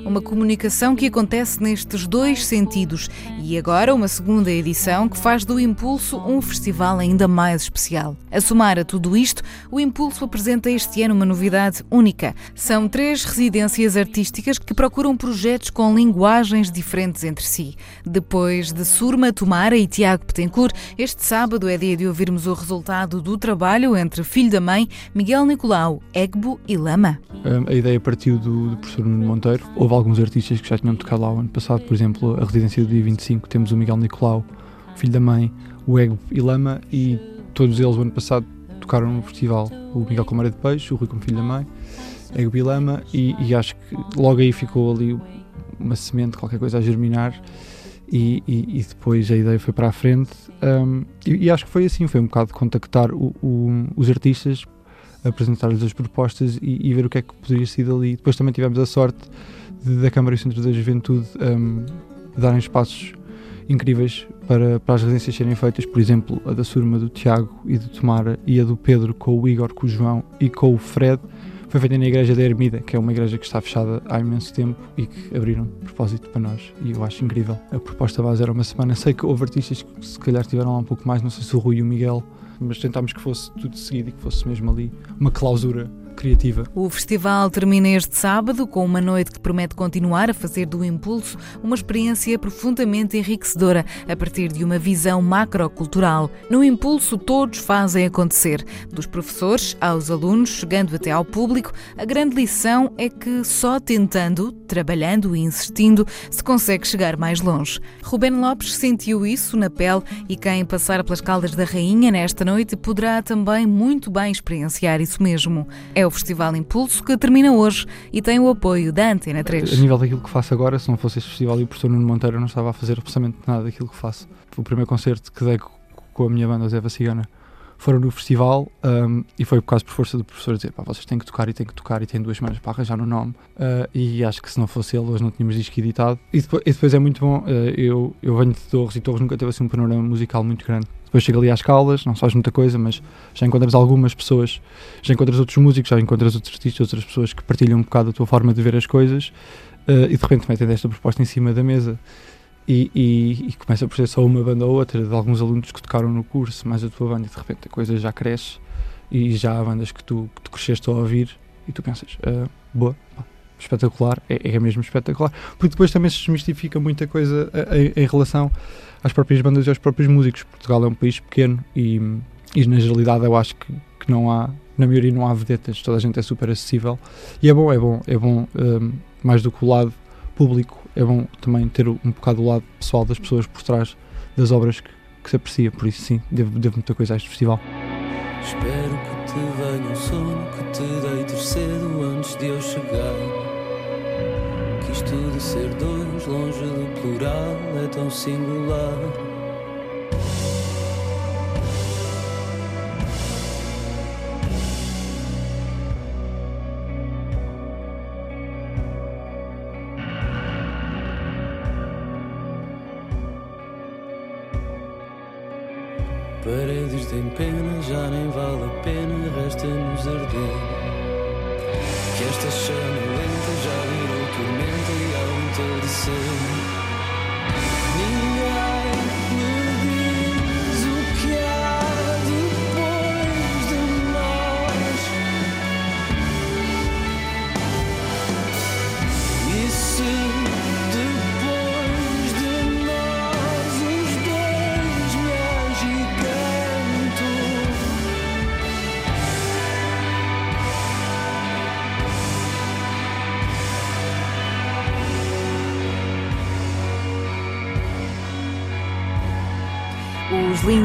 Uma comunicação que acontece nestes dois sentidos e agora uma segunda edição que faz do Impulso um festival ainda mais especial. A somar a tudo isto, o Impulso apresenta este ano uma novidade única. São três residências artísticas que procuram projetos com linguagens diferentes entre si. Depois de Surma Tomara e Tiago Petencourt, este sábado é dia de ouvirmos o resultado do trabalho entre filho da mãe, Miguel Nicolau, Egbo e Lama. A ideia partiu do, do professor Nuno Monteiro. Houve alguns artistas que já tinham tocado lá o ano passado, por exemplo, a residência do dia 25, temos o Miguel Nicolau, filho da mãe, o Ego e Lama, e todos eles o ano passado tocaram no festival. O Miguel com Maré de Peixe, o Rui como filho da mãe, Ego e Lama, e, e, acho que logo aí ficou ali uma semente, qualquer coisa a germinar. E, e, e depois a ideia foi para a frente um, e, e, acho que foi assim, foi um bocado contactar o, o, os artistas apresentar-lhes as propostas e, e, ver o que é que poderia ser dali. Depois também tivemos a sorte de, da Câmara e Centro da Juventude um, darem espaços incríveis para, para as residências serem feitas, por exemplo, a da Surma do Tiago e do Tomara e a do Pedro com o Igor, com o João e com o Fred foi feita na igreja da Ermida, que é uma igreja que está fechada há imenso tempo e que abriram de propósito para nós. E eu acho incrível. A proposta base era uma semana. Sei que houve artistas que se calhar tiveram lá um pouco mais, não sei se o Rui e o Miguel mas tentámos que fosse tudo seguido e que fosse mesmo ali uma clausura criativa. O festival termina este sábado com uma noite que promete continuar a fazer do Impulso uma experiência profundamente enriquecedora a partir de uma visão macrocultural. No Impulso, todos fazem acontecer, dos professores aos alunos, chegando até ao público. A grande lição é que só tentando, trabalhando e insistindo se consegue chegar mais longe. Ruben Lopes sentiu isso na pele e quem passar pelas Caldas da Rainha nesta noite poderá também muito bem experienciar isso mesmo. É o Festival Impulso, que termina hoje e tem o apoio da Antena 3. A nível daquilo que faço agora, se não fosse este festival e o professor Nuno Monteiro, eu não estava a fazer absolutamente nada daquilo que faço. O primeiro concerto que dei com a minha banda, Zé Cigana, foram no festival um, e foi por causa por força do professor dizer pá, vocês têm que tocar e têm que tocar e têm duas semanas para arranjar no nome uh, e acho que se não fosse ele hoje não tínhamos disco editado e depois, e depois é muito bom uh, eu, eu venho de Torres e Torres nunca teve assim um panorama musical muito grande depois chega ali às Caldas, não faz muita coisa, mas já encontras algumas pessoas, já encontras outros músicos, já encontras outros artistas, outras pessoas que partilham um bocado a tua forma de ver as coisas uh, e de repente metem esta proposta em cima da mesa. E, e, e, começa por ser só uma banda ou outra de alguns alunos que tocaram no curso, mais a tua banda, e de repente a coisa já cresce e já há bandas que tu, que tu cresceste a ouvir e tu pensas, uh, boa, espetacular, é, é mesmo espetacular, porque depois também se desmistifica muita coisa em, em relação às próprias bandas e aos próprios músicos. Portugal é um país pequeno e, e na generalidade eu acho que, que, não há, na maioria não há vedetas, toda a gente é super acessível e é bom, é bom, é bom um, mais do que o lado público, é bom também ter um bocado o lado pessoal das pessoas por trás das obras que, que se aprecia, por isso sim, devo, devo muita coisa a este festival. Espero que te venha um sono, que te deites cedo antes de eu chegar de ser dois, longe do plural, é tão singular. Paredes de pena, já nem vale a pena, resta-nos arder. Que esta chama lenta já virou tormenta e ao entardecer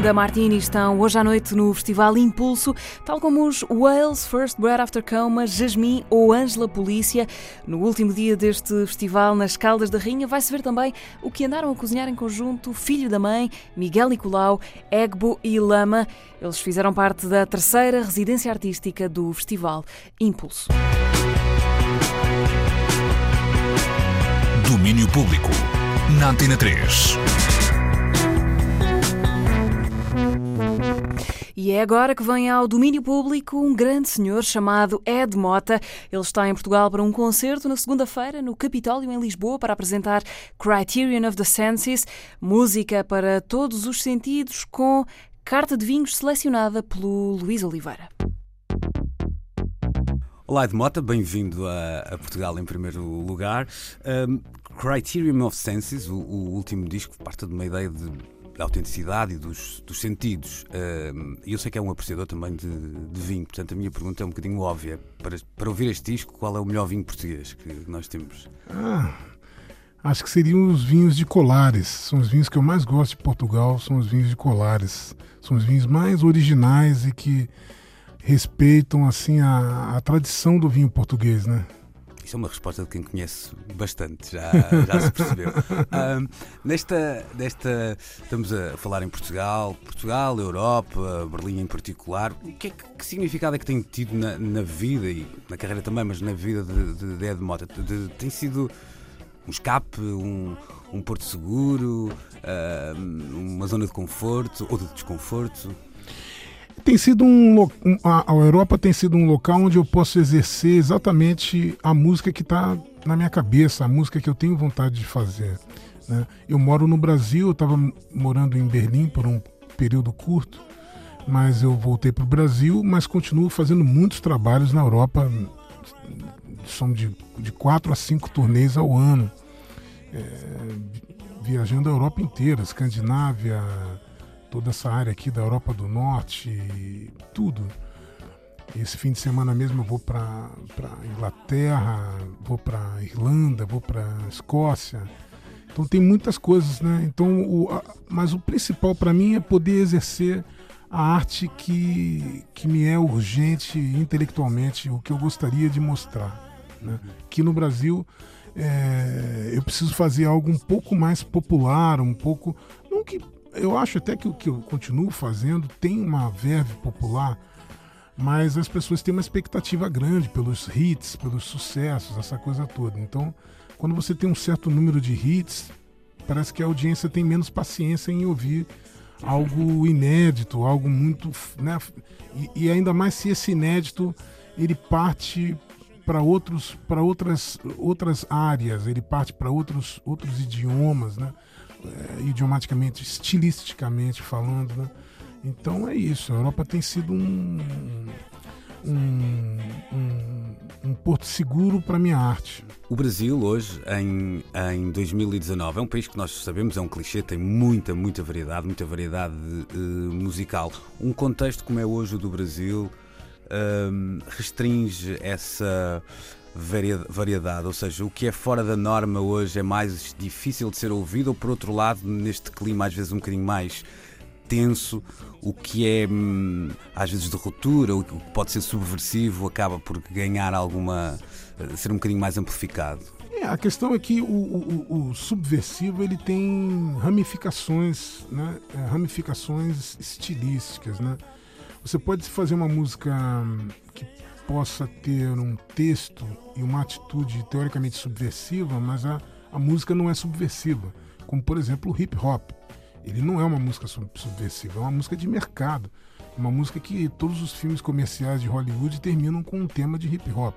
Linda Martini estão hoje à noite no Festival Impulso, tal como os Wales, First Breath After Coma, Jasmine ou Ângela Polícia. No último dia deste festival, nas Caldas da Rainha, vai-se ver também o que andaram a cozinhar em conjunto Filho da Mãe, Miguel Nicolau, Egbo e Lama. Eles fizeram parte da terceira residência artística do Festival Impulso. Domínio Público. Na Antena 3. E é agora que vem ao domínio público um grande senhor chamado Ed Mota. Ele está em Portugal para um concerto na segunda-feira no Capitólio, em Lisboa, para apresentar Criterion of the Senses, música para todos os sentidos, com carta de vinhos selecionada pelo Luís Oliveira. Olá, Ed Mota, bem-vindo a, a, Portugal em primeiro lugar. Um, Criterion of Senses, o, o último disco, parte de uma ideia de da autenticidade e dos, dos sentidos. E eu sei que é um apreciador também de, de, vinho, portanto a minha pergunta é um bocadinho óbvia. Para, para ouvir este disco, qual é o melhor vinho português que nós temos? Ah, acho que seriam os vinhos de Colares. São os vinhos que eu mais gosto de Portugal, são os vinhos de Colares. São os vinhos mais originais e que respeitam assim a, a tradição do vinho português, né? Isso é uma resposta de quem conhece bastante, já, já se percebeu. [LAUGHS] um, nesta, nesta, estamos a falar em Portugal, Portugal, Europa, Berlim em particular. O que, é que, que significado é que tem tido na, na, vida e na carreira também, mas na vida de, de, de Ed Mota? De, tem sido um escape, um, um porto seguro, uma zona de conforto ou de desconforto? Tem sido um, a, Europa tem sido um local onde eu posso exercer exatamente a música que está na minha cabeça, a música que eu tenho vontade de fazer. Né? Eu moro no Brasil, eu estava morando em Berlim por um período curto, mas eu voltei para o Brasil, mas continuo fazendo muitos trabalhos na Europa, são de, de quatro a cinco turnês ao ano, é, viajando a Europa inteira, Escandinávia, toda essa área aqui da Europa do Norte, tudo. Esse fim de semana mesmo eu vou para Inglaterra, vou para Irlanda, vou para Escócia. Então tem muitas coisas, né? Então, o, a, mas o principal para mim é poder exercer a arte que, que me é urgente intelectualmente, o que eu gostaria de mostrar. Né? Aqui no Brasil é, eu preciso fazer algo um pouco mais popular, um pouco. Não que eu acho até que o que eu continuo fazendo tem uma verve popular, mas as pessoas têm uma expectativa grande pelos hits, pelos sucessos, essa coisa toda. Então, quando você tem um certo número de hits, parece que a audiência tem menos paciência em ouvir algo inédito, algo muito. Né? E, e ainda mais se esse inédito ele parte para outros para outras outras áreas ele parte para outros outros idiomas né é, idiomaticamente, estilisticamente falando. Né? Então é isso. A Europa tem sido um, um, um, um porto seguro para a minha arte. O Brasil, hoje, em, em 2019, é um país que nós sabemos, é um clichê, tem muita, muita variedade, muita variedade uh, musical. Um contexto como é hoje o do Brasil uh, restringe essa variedade, ou seja, o que é fora da norma hoje é mais difícil de ser ouvido, ou por outro lado, neste clima às vezes um bocadinho mais tenso, o que é hum, às vezes de ruptura, o que pode ser subversivo, acaba por ganhar alguma. Eh, ser um bocadinho mais amplificado. É, a questão é que o, o, o subversivo ele tem ramificações, né? É, ramificações estilísticas, né? Você pode fazer uma música hum, que possa ter um texto e uma atitude teoricamente subversiva, mas a, a música não é subversiva. Como, por exemplo, o hip hop. Ele não é uma música subversiva, é uma música de mercado. Uma música que todos os filmes comerciais de Hollywood terminam com um tema de hip hop.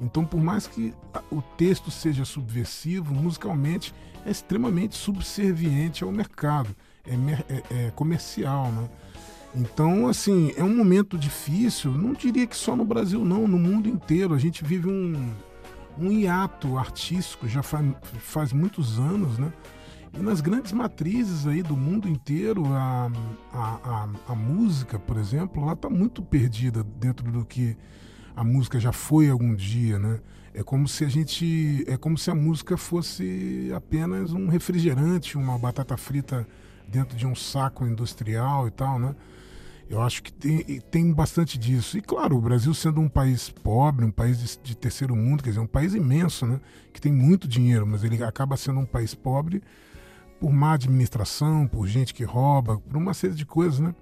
Então, por mais que o texto seja subversivo, musicalmente é extremamente subserviente ao mercado, é, é, é comercial, né? Então, assim, é um momento difícil, não diria que só no Brasil, não, no mundo inteiro. A gente vive um, um hiato artístico já faz, faz muitos anos, né? E nas grandes matrizes aí do mundo inteiro, a, a, a, a música, por exemplo, ela está muito perdida dentro do que a música já foi algum dia, né? É como se a gente. É como se a música fosse apenas um refrigerante, uma batata frita dentro de um saco industrial e tal, né? Eu acho que tem, tem bastante disso. E claro, o Brasil sendo um país pobre, um país de, de, terceiro mundo, quer dizer, um país imenso, né? Que tem muito dinheiro, mas ele acaba sendo um país pobre por má administração, por gente que rouba, por uma série de coisas, né?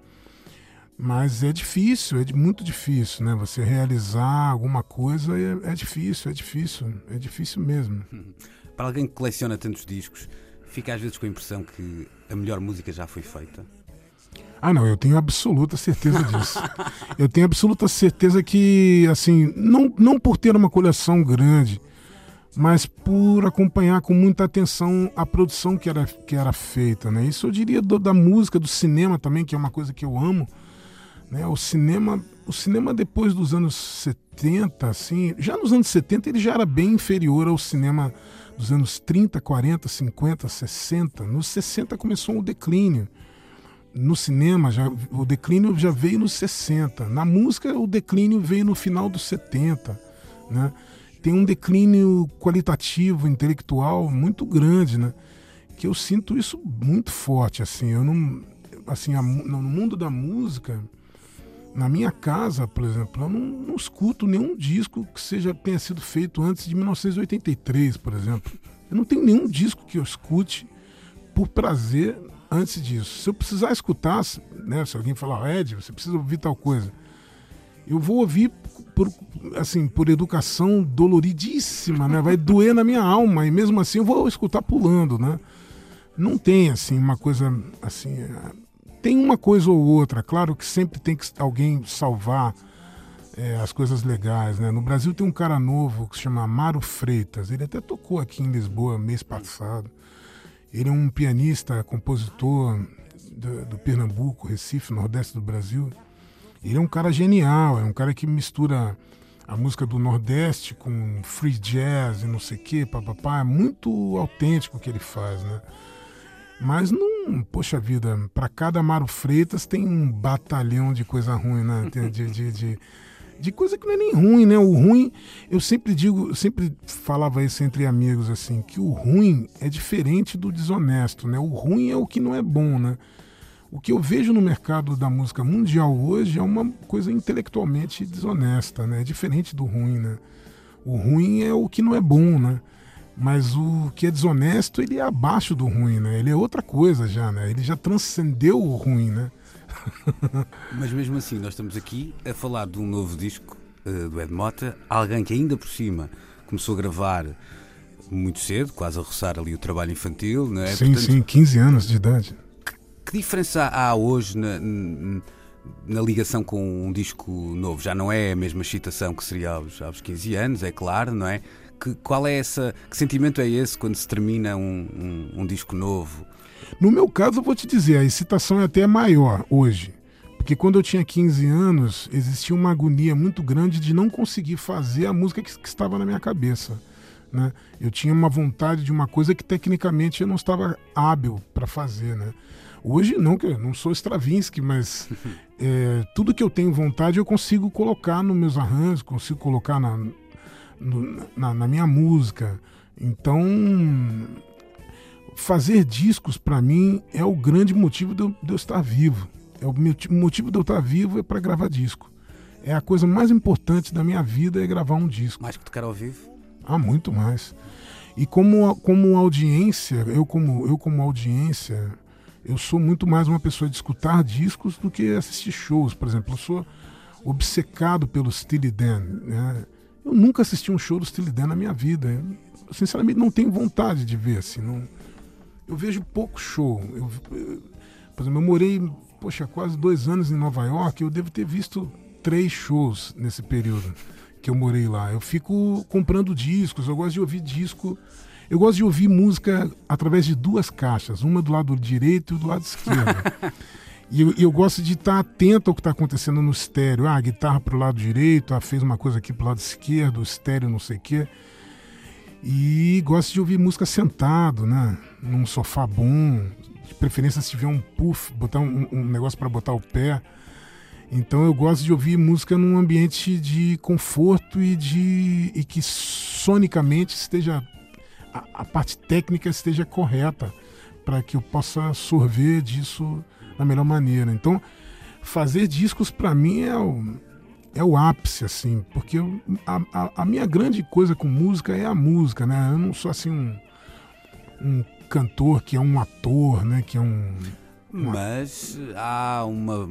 Mas é difícil, é muito difícil, né? Você realizar alguma coisa é, é difícil, é difícil, é difícil mesmo. Para alguém que coleciona tantos discos, fica às vezes com a impressão que a melhor música já foi feita? Ah, não, eu tenho absoluta certeza disso. [LAUGHS] eu tenho absoluta certeza que, assim, não, não por ter uma coleção grande, mas por acompanhar com muita atenção a produção que era, que era feita, né? Isso eu diria do, da música, do cinema também, que é uma coisa que eu amo, né? O cinema, o cinema depois dos anos 70, assim, já nos anos 70 ele já era bem inferior ao cinema dos anos 30, 40, 50, 60. Nos 60 começou um declínio no cinema, já, o declínio já veio nos 60. Na música, o declínio veio no final dos 70. Né? Tem um declínio qualitativo, intelectual muito grande, né? que eu sinto isso muito forte. Assim, eu não, assim no mundo da música, na minha casa, por exemplo, eu não, não escuto nenhum disco que seja tenha sido feito antes de 1983, por exemplo. Eu não tenho nenhum disco que eu escute por prazer antes disso. Se eu precisar escutar, né, se alguém falar, Ed, você precisa ouvir tal coisa, eu vou ouvir por, assim, por educação doloridíssima, né? Vai doer na minha alma e mesmo assim eu vou escutar pulando, né? Não tem assim uma coisa assim, é, tem uma coisa ou outra. Claro que sempre tem que alguém salvar é, as coisas legais, né? No Brasil tem um cara novo que se chama Amaro Freitas. Ele até tocou aqui em Lisboa mês passado. Ele é um pianista, compositor do, do, Pernambuco, Recife, Nordeste do Brasil. Ele é um cara genial, é um cara que mistura a música do Nordeste com free jazz e não sei o quê, papapá. É muito autêntico o que ele faz, né? Mas não, poxa vida, para cada Amaro Freitas tem um batalhão de coisa ruim, né? De, de, de, de de coisa que não é nem ruim, né? O ruim, eu sempre digo, eu sempre falava isso entre amigos assim, que o ruim é diferente do desonesto, né? O ruim é o que não é bom, né? O que eu vejo no mercado da música mundial hoje é uma coisa intelectualmente desonesta, né? É diferente do ruim, né? O ruim é o que não é bom, né? Mas o que é desonesto, ele é abaixo do ruim, né? Ele é outra coisa já, né? Ele já transcendeu o ruim, né? Mas mesmo assim, nós estamos aqui a falar de um novo disco uh, do Ed Mota, alguém que ainda por cima começou a gravar muito cedo, quase a roçar ali o trabalho infantil, não é? Sim, Portanto, sim, 15 anos de idade. Que, que diferença há hoje na, na, ligação com um disco novo? Já não é a mesma excitação que seria aos, aos 15 anos, é claro, não é? Que, qual é essa, que sentimento é esse quando se termina um, um, um disco novo? No meu caso, eu vou te dizer, a excitação é até maior hoje. Porque quando eu tinha 15 anos, existia uma agonia muito grande de não conseguir fazer a música que, que estava na minha cabeça. Né? Eu tinha uma vontade de uma coisa que tecnicamente eu não estava hábil para fazer. Né? Hoje não, que eu não sou Stravinsky, mas [LAUGHS] é, tudo que eu tenho vontade eu consigo colocar nos meus arranjos, consigo colocar na, no, na, na minha música. Então fazer discos para mim é o grande motivo de eu, de eu, estar vivo. É o motivo de eu estar vivo é para gravar disco. É a coisa mais importante da minha vida é gravar um disco. Mais que tocar ao vivo? Ah, muito mais. E como como audiência, eu como eu como audiência, eu sou muito mais uma pessoa de escutar discos do que assistir shows, por exemplo. Eu sou obcecado pelo Steely Dan, né? Eu nunca assisti um show do Steely Dan na minha vida. Eu, sinceramente, não tenho vontade de ver, assim, não eu vejo pouco show. Eu, eu, por exemplo, eu morei, poxa, quase dois anos em Nova York, eu devo ter visto três shows nesse período que eu morei lá. Eu fico comprando discos, eu gosto de ouvir disco. Eu gosto de ouvir música através de duas caixas, uma do lado direito e do lado esquerdo. [LAUGHS] e eu, eu, gosto de estar atento ao que está acontecendo no estéreo. Ah, a guitarra para o lado direito, ah, fez uma coisa aqui para o lado esquerdo, o estéreo não sei o quê. E gosto de ouvir música sentado, né? Num sofá bom. De preferência se tiver um puff, botar um, um negócio para botar o pé. Então eu gosto de ouvir música num ambiente de conforto e de e que sonicamente esteja a, a parte técnica esteja correta para que eu possa sorver disso da melhor maneira. Então, fazer discos para mim é o, é o ápice, assim, porque eu, a, a, a, minha grande coisa com música é a música, né? Eu não sou assim um, um cantor que é um ator, né? Que é um. Uma... Mas há uma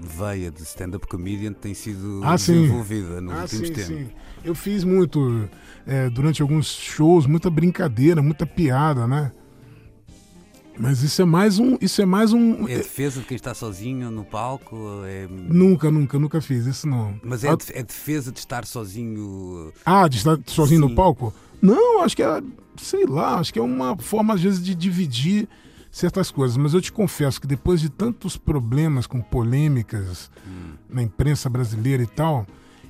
veia de stand-up comedian que tem sido ah, desenvolvida nos ah, últimos sim, tempos. Sim. Eu fiz muito, é, durante alguns shows, muita brincadeira, muita piada, né? Mas isso é mais um. Isso é mais um. É defesa de quem está sozinho no palco? É... Nunca, nunca, nunca fiz isso não. Mas é, é defesa de estar sozinho. Ah, de estar sozinho Sim. no palco? Não, acho que é. Sei lá, acho que é uma forma, às vezes, de dividir certas coisas. Mas eu te confesso que depois de tantos problemas com polêmicas hum. na imprensa brasileira e tal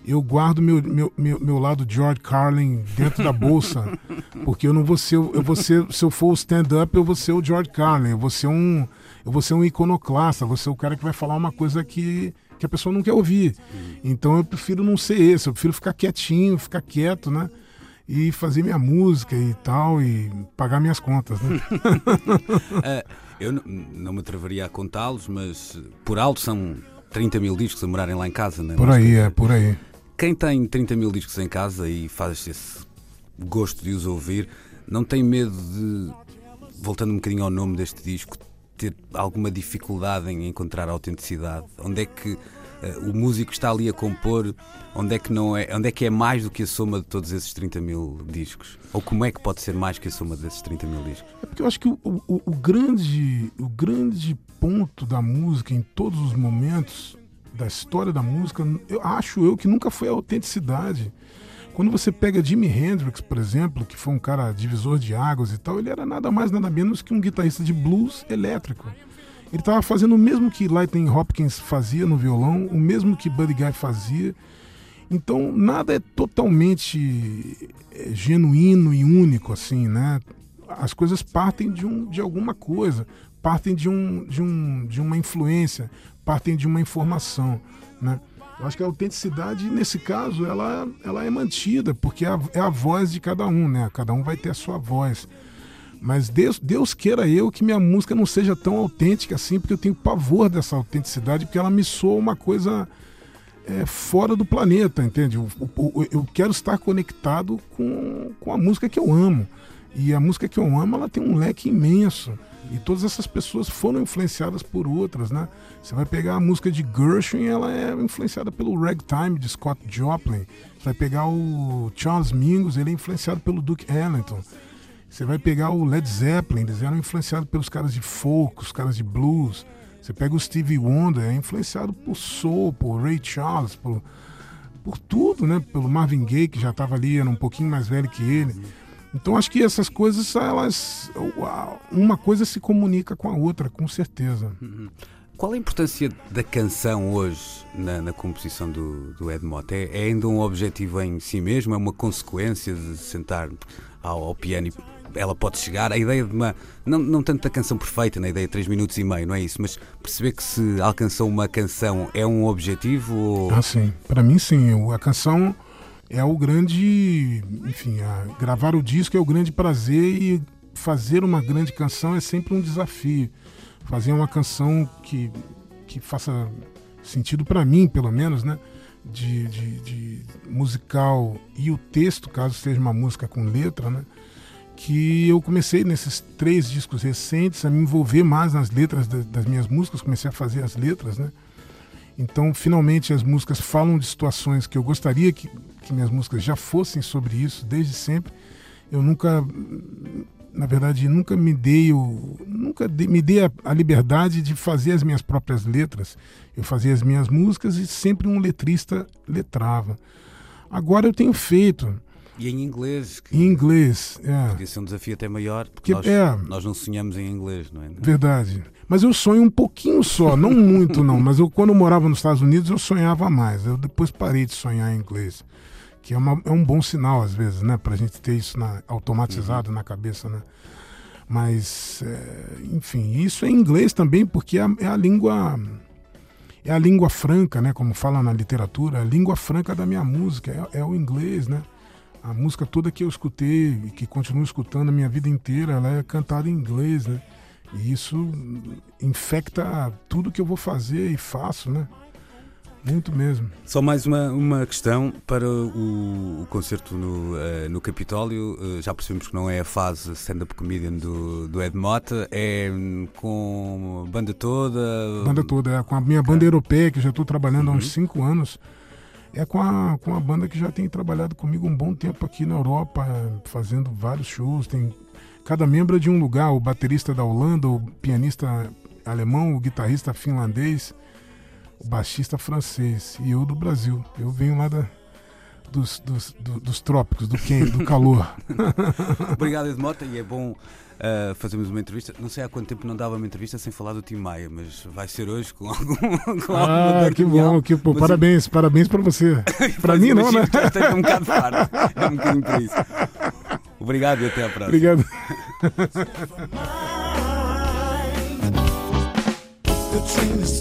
eu guardo meu, meu, meu, meu, lado George Carlin dentro da bolsa, [LAUGHS] porque eu não vou ser, eu vou ser, se eu for o stand-up, eu vou ser o George Carlin, eu vou ser um, eu vou ser um iconoclasta, vou ser o cara que vai falar uma coisa que, que a pessoa não quer ouvir. Então eu prefiro não ser esse, eu prefiro ficar quietinho, ficar quieto, né? E fazer minha música e tal, e pagar minhas contas, né? [LAUGHS] é, eu não me atreveria a contá-los, mas por alto são 30 mil discos a morarem lá em casa, né? Por aí, é, por aí. Quem tem 30 mil discos em casa e faz esse gosto de os ouvir, não tem medo de, voltando um bocadinho ao nome deste disco, ter alguma dificuldade em encontrar a autenticidade? Onde é que uh, o músico está ali a compor? Onde é, que não é, onde é que é mais do que a soma de todos esses 30 mil discos? Ou como é que pode ser mais que a soma desses 30 mil discos? É porque eu acho que o, o, o grande, o grande ponto da música em todos os momentos da história da música, eu acho eu que nunca foi a autenticidade. Quando você pega Jimi Hendrix, por exemplo, que foi um cara divisor de águas e tal, ele era nada mais nada menos que um guitarrista de blues elétrico. Ele estava fazendo o mesmo que Lightning Hopkins fazia no violão, o mesmo que Buddy Guy fazia. Então nada é totalmente é, genuíno e único assim, né? As coisas partem de, um, de alguma coisa, partem de, um, de, um, de uma influência, partem de uma informação, né? Eu acho que a autenticidade, nesse caso, ela, ela é mantida, porque é a, é a voz de cada um, né? Cada um vai ter a sua voz. Mas Deus, Deus queira eu que minha música não seja tão autêntica assim, porque eu tenho pavor dessa autenticidade, porque ela me soa uma coisa é, fora do planeta, entende? Eu, eu, eu, quero estar conectado com, com a música que eu amo. E a música que eu amo, ela tem um leque imenso. E todas essas pessoas foram influenciadas por outras, né? Você vai pegar a música de Gershwin, ela é influenciada pelo ragtime de Scott Joplin. Você vai pegar o Charles Mingus, ele é influenciado pelo Duke Ellington. Você vai pegar o Led Zeppelin, eles eram influenciados pelos caras de folk, os caras de blues. Você pega o Stevie Wonder, é influenciado por soul, por Ray Charles, por, por tudo, né? Pelo Marvin Gaye, que já estava ali, era um pouquinho mais velho que ele. Então acho que essas coisas, elas. Uma coisa se comunica com a outra, com certeza. Uhum. Qual a importância da canção hoje na, na composição do, do Ed Mota? É, é, ainda um objetivo em si mesmo? É uma consequência de sentar ao, ao, piano e ela pode chegar? A ideia de uma. Não, não tanto da canção perfeita, na ideia de 3 minutos e meio, não é isso? Mas perceber que se alcançou uma canção é um objetivo? Ou... Ah, sim. Para mim, sim. A canção é o grande, enfim, gravar o disco é o grande prazer e fazer uma grande canção é sempre um desafio. Fazer uma canção que, que faça sentido para mim, pelo menos, né? De, de, de, musical e o texto, caso seja uma música com letra, né? Que eu comecei nesses três discos recentes a me envolver mais nas letras das minhas músicas, comecei a fazer as letras, né? Então, finalmente, as músicas falam de situações que eu gostaria que, que minhas músicas já fossem sobre isso, desde sempre. Eu nunca, na verdade, nunca me dei, o, nunca de, me dei a, a, liberdade de fazer as minhas próprias letras. Eu fazia as minhas músicas e sempre um letrista letrava. Agora eu tenho feito. E em inglês? Que, em inglês, é. Podia ser um desafio até maior, porque nós, é, nós não sonhamos em inglês, não é? Verdade. Mas eu sonho um pouquinho só, não muito não, mas eu quando eu morava nos Estados Unidos eu sonhava mais. Eu depois parei de sonhar em inglês, que é, uma, é um bom sinal às vezes, né? Pra gente ter isso na, automatizado uhum. na cabeça, né? Mas, é, enfim, isso é em inglês também, porque é a, é a língua é a língua franca, né? Como fala na literatura, a língua franca da minha música é, é o inglês, né? A música toda que eu escutei e que continuo escutando a minha vida inteira, ela é cantada em inglês, né? E isso infecta tudo que eu vou fazer e faço, né? Muito mesmo. Só mais uma, uma questão para o, o concerto no, uh, no Capitólio. Uh, já percebemos que não é a fase stand-up comedian do, do Ed Mota, é com a banda toda. Banda toda, é com a minha banda europeia, que já estou trabalhando uhum. há uns 5 uhum. anos. É com a, com a banda que já tem trabalhado comigo um bom tempo aqui na Europa, fazendo vários shows. Tem cada membro é de um lugar: o baterista da Holanda, o pianista alemão, o guitarrista finlandês o baixista francês e eu do Brasil. Eu venho lá da, dos, dos, do, dos trópicos, do quente, do calor. [LAUGHS] Obrigado, Edmota, e é bom uh, fazermos uma entrevista. Não sei há quanto tempo não dava uma entrevista sem falar do Tim Maia, mas vai ser hoje com algum. [LAUGHS] Com ah, que bom, que bom. Parabéns, parabéns para você. [LAUGHS] para mim, não, né? É um bocado farto. É um bocadinho por isso. Obrigado e até à próxima. Obrigado. The train is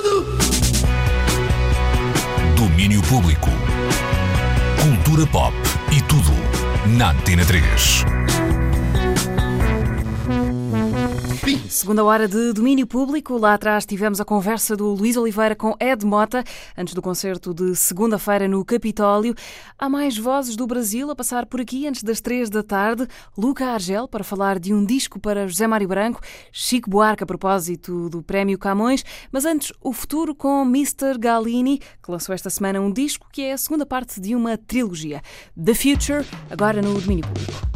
tudo. Domínio Público. Cultura pop e tudo na Antena 3. Segunda hora de domínio público. Lá atrás tivemos a conversa do Luís Oliveira com Ed Mota, antes do concerto de segunda-feira no Capitólio. Há mais vozes do Brasil a passar por aqui antes das três da tarde. Luca Argel para falar de um disco para José Mário Branco. Chico Buarque a propósito do Prémio Camões. Mas antes, o futuro com Mr. Galini, que lançou esta semana um disco que é a segunda parte de uma trilogia. The Future, agora no domínio público.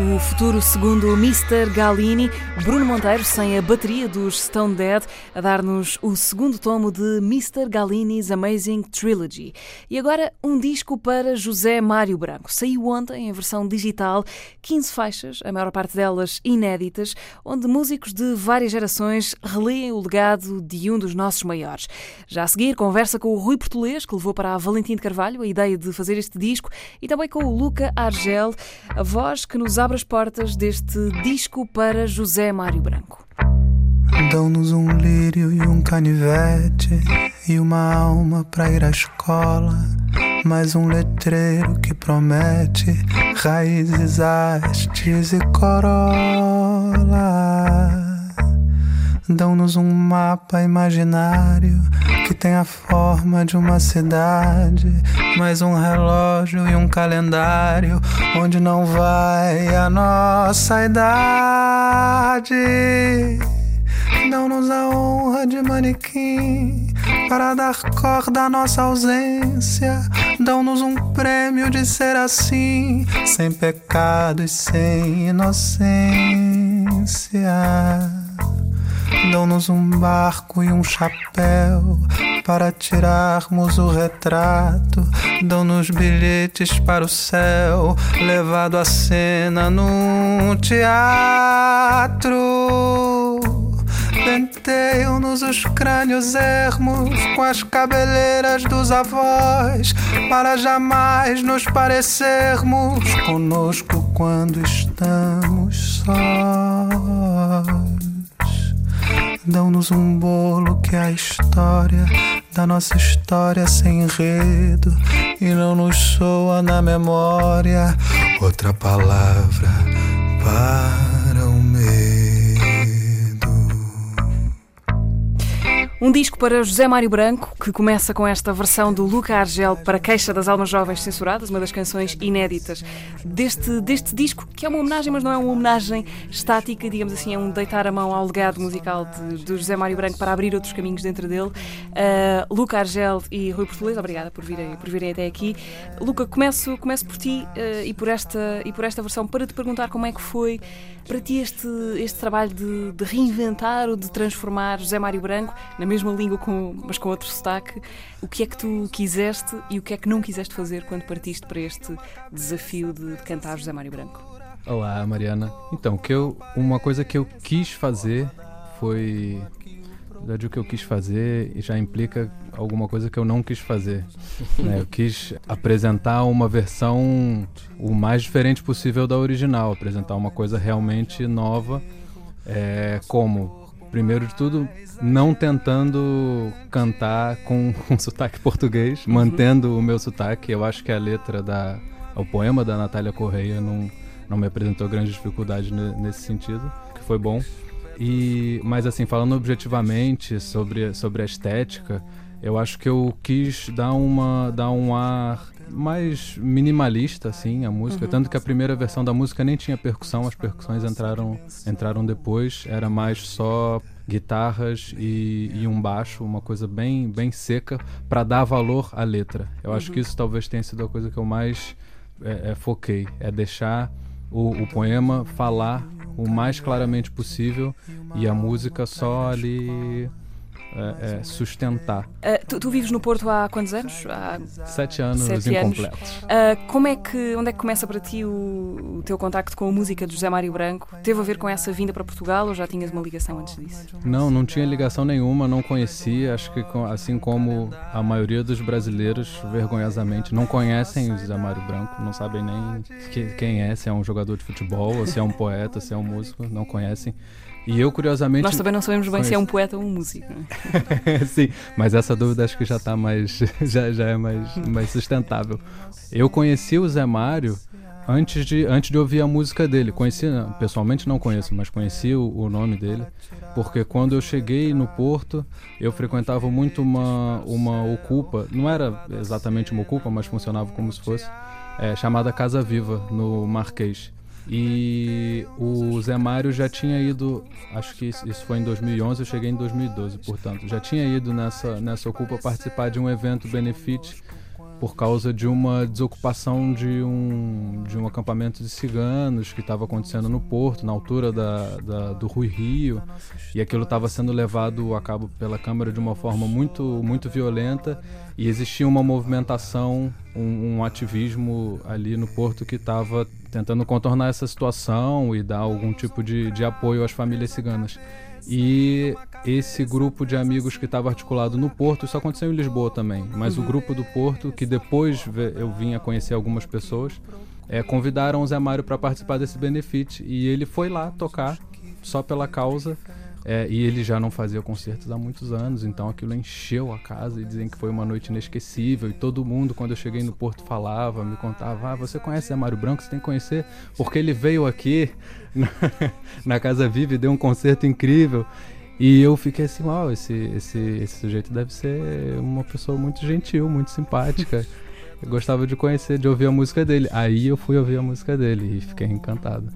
O futuro, segundo Mr. Galini, Bruno Monteiro, sem a bateria dos Stone Dead, a dar-nos o segundo tomo de Mr. Galini's Amazing Trilogy. E agora um disco para José Mário Branco. Saiu ontem em versão digital, 15 faixas, a maior parte delas inéditas, onde músicos de várias gerações relêem o legado de um dos nossos maiores. Já a seguir, conversa com o Rui Português, que levou para a Valentim de Carvalho a ideia de fazer este disco, e também com o Luca Argel, a voz que nos abre as portas deste disco para José Mário Branco. Dão-nos um lírio e um canivete e uma alma para ir à escola. Mais um letreiro que promete raízes, hastes e corola. Dão-nos um mapa imaginário que tem a forma de uma cidade, mais um relógio e um calendário onde não vai a nossa idade. Dão-nos a honra de manequim para dar corda à nossa ausência. Dão-nos um prêmio de ser assim, sem pecado e sem inocência. Dão-nos um barco e um chapéu para tirarmos o retrato. Dão-nos bilhetes para o céu, levado à cena num teatro. Penteiam-nos os crânios ermos com as cabeleiras dos avós, para jamais nos parecermos conosco quando estamos sós. Dão-nos um bolo que é a história da nossa história sem enredo. E não nos soa na memória outra palavra para Um disco para José Mário Branco, que começa com esta versão do Luca Argel para Queixa das Almas Jovens Censuradas, uma das canções inéditas deste, deste disco, que é uma homenagem, mas não é uma homenagem estática, digamos assim, é um deitar a mão ao legado musical de, de José Mário Branco para abrir outros caminhos dentro dele. Uh, Luca Argel e Rui Português, obrigada por virem, por virem até aqui. Luca, começo, começo por ti uh, e, por esta, e por esta versão para te perguntar como é que foi para ti este, este trabalho de, de reinventar ou de transformar José Mário Branco na mesma língua, com, mas com outro sotaque. O que é que tu quiseste e o que é que não quiseste fazer quando partiste para este desafio de, de cantar José Mário Branco? Olá, Mariana. Então, que eu, uma coisa que eu quis fazer foi. Na verdade, o que eu quis fazer já implica alguma coisa que eu não quis fazer. [LAUGHS] né? Eu quis apresentar uma versão o mais diferente possível da original, apresentar uma coisa realmente nova. É, como, primeiro de tudo, não tentando cantar com [LAUGHS] um sotaque português, uhum. mantendo o meu sotaque. Eu acho que a letra da. O poema da Natália Correia não, não me apresentou grandes dificuldades nesse sentido, que foi bom. E, mas assim, falando objetivamente sobre, sobre a estética, eu acho que eu quis dar uma dar um ar mais minimalista assim a música uhum. tanto que a primeira versão da música nem tinha percussão as percussões entraram entraram depois era mais só guitarras e, e um baixo uma coisa bem bem seca para dar valor à letra eu uhum. acho que isso talvez tenha sido a coisa que eu mais é, é, foquei é deixar o, o poema falar o mais claramente possível e a música só ali é, é, sustentar. Uh, tu, tu, vives no Porto há quantos anos? Há sete anos sete incompletos. Uh, como é que, onde é que começa para ti o, o, teu contacto com a música de José Mário Branco? Teve a ver com essa vinda para Portugal ou já tinhas uma ligação antes disso? Não, não tinha ligação nenhuma, não conhecia. Acho que assim como a maioria dos brasileiros, vergonhosamente, não conhecem o José Mário Branco, não sabem nem que, quem é, se é um jogador de futebol, ou se é um poeta, se é um músico, não conhecem. E eu, curiosamente. Nós também não sabemos bem se é um poeta ou um músico. É? [LAUGHS] Sim, mas essa dúvida acho que já está mais. [LAUGHS] já, já é mais, mais sustentável. Eu conheci o Zé Mário antes de, antes de ouvir a música dele. Conheci, pessoalmente não conheço, mas conheci o, o, nome dele, porque quando eu cheguei no Porto, eu frequentava muito uma, uma ocupa, não era exatamente uma ocupa, mas funcionava como se fosse, é, chamada Casa Viva, no Marquês. E o Zé Mário já tinha ido, acho que isso foi em 2011, eu cheguei em 2012, portanto, já tinha ido nessa, nessa Ocupa participar de um evento benefit por causa de uma desocupação de um, de um acampamento de ciganos que estava acontecendo no porto, na altura da, da, do Rui Rio, e aquilo estava sendo levado a cabo pela Câmara de uma forma muito, muito violenta, e existia uma movimentação, um, um ativismo ali no porto que estava tentando contornar essa situação e dar algum tipo de, de apoio às famílias ciganas. E esse grupo de amigos que estava articulado no Porto, isso aconteceu em Lisboa também, mas uhum. o grupo do Porto, que depois eu vim a conhecer algumas pessoas, é, convidaram o Zé Mário para participar desse benefit e ele foi lá tocar só pela causa é, e ele já não fazia concertos há muitos anos, então aquilo encheu a casa e dizem que foi uma noite inesquecível. E todo mundo, quando eu cheguei no Porto, falava, me contava: Ah, você conhece Mário Branco? Você tem que conhecer, porque ele veio aqui [LAUGHS] na, Casa Viva e deu um concerto incrível. E eu fiquei assim: Uau, esse, esse, esse sujeito deve ser uma pessoa muito gentil, muito simpática. [LAUGHS] Eu gostava de conhecer, de ouvir a música dele. Aí eu fui ouvir a música dele e fiquei encantado.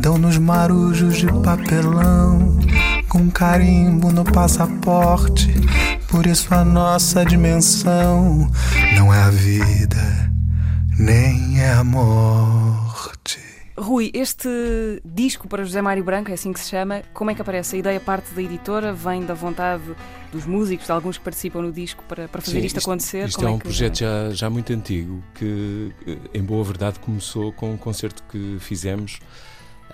Dão nos marujos de papelão, com carimbo no passaporte. Por isso a nossa dimensão não é a vida, nem é a morte. Rui, este disco para José Mário Branco, é assim que se chama, como é que aparece? A ideia parte da editora, vem da vontade dos músicos, de alguns que participam no disco para, para fazer Sim, isto, isto, acontecer? Isto é, é um projeto já, já muito antigo, que em boa verdade começou com um concerto que fizemos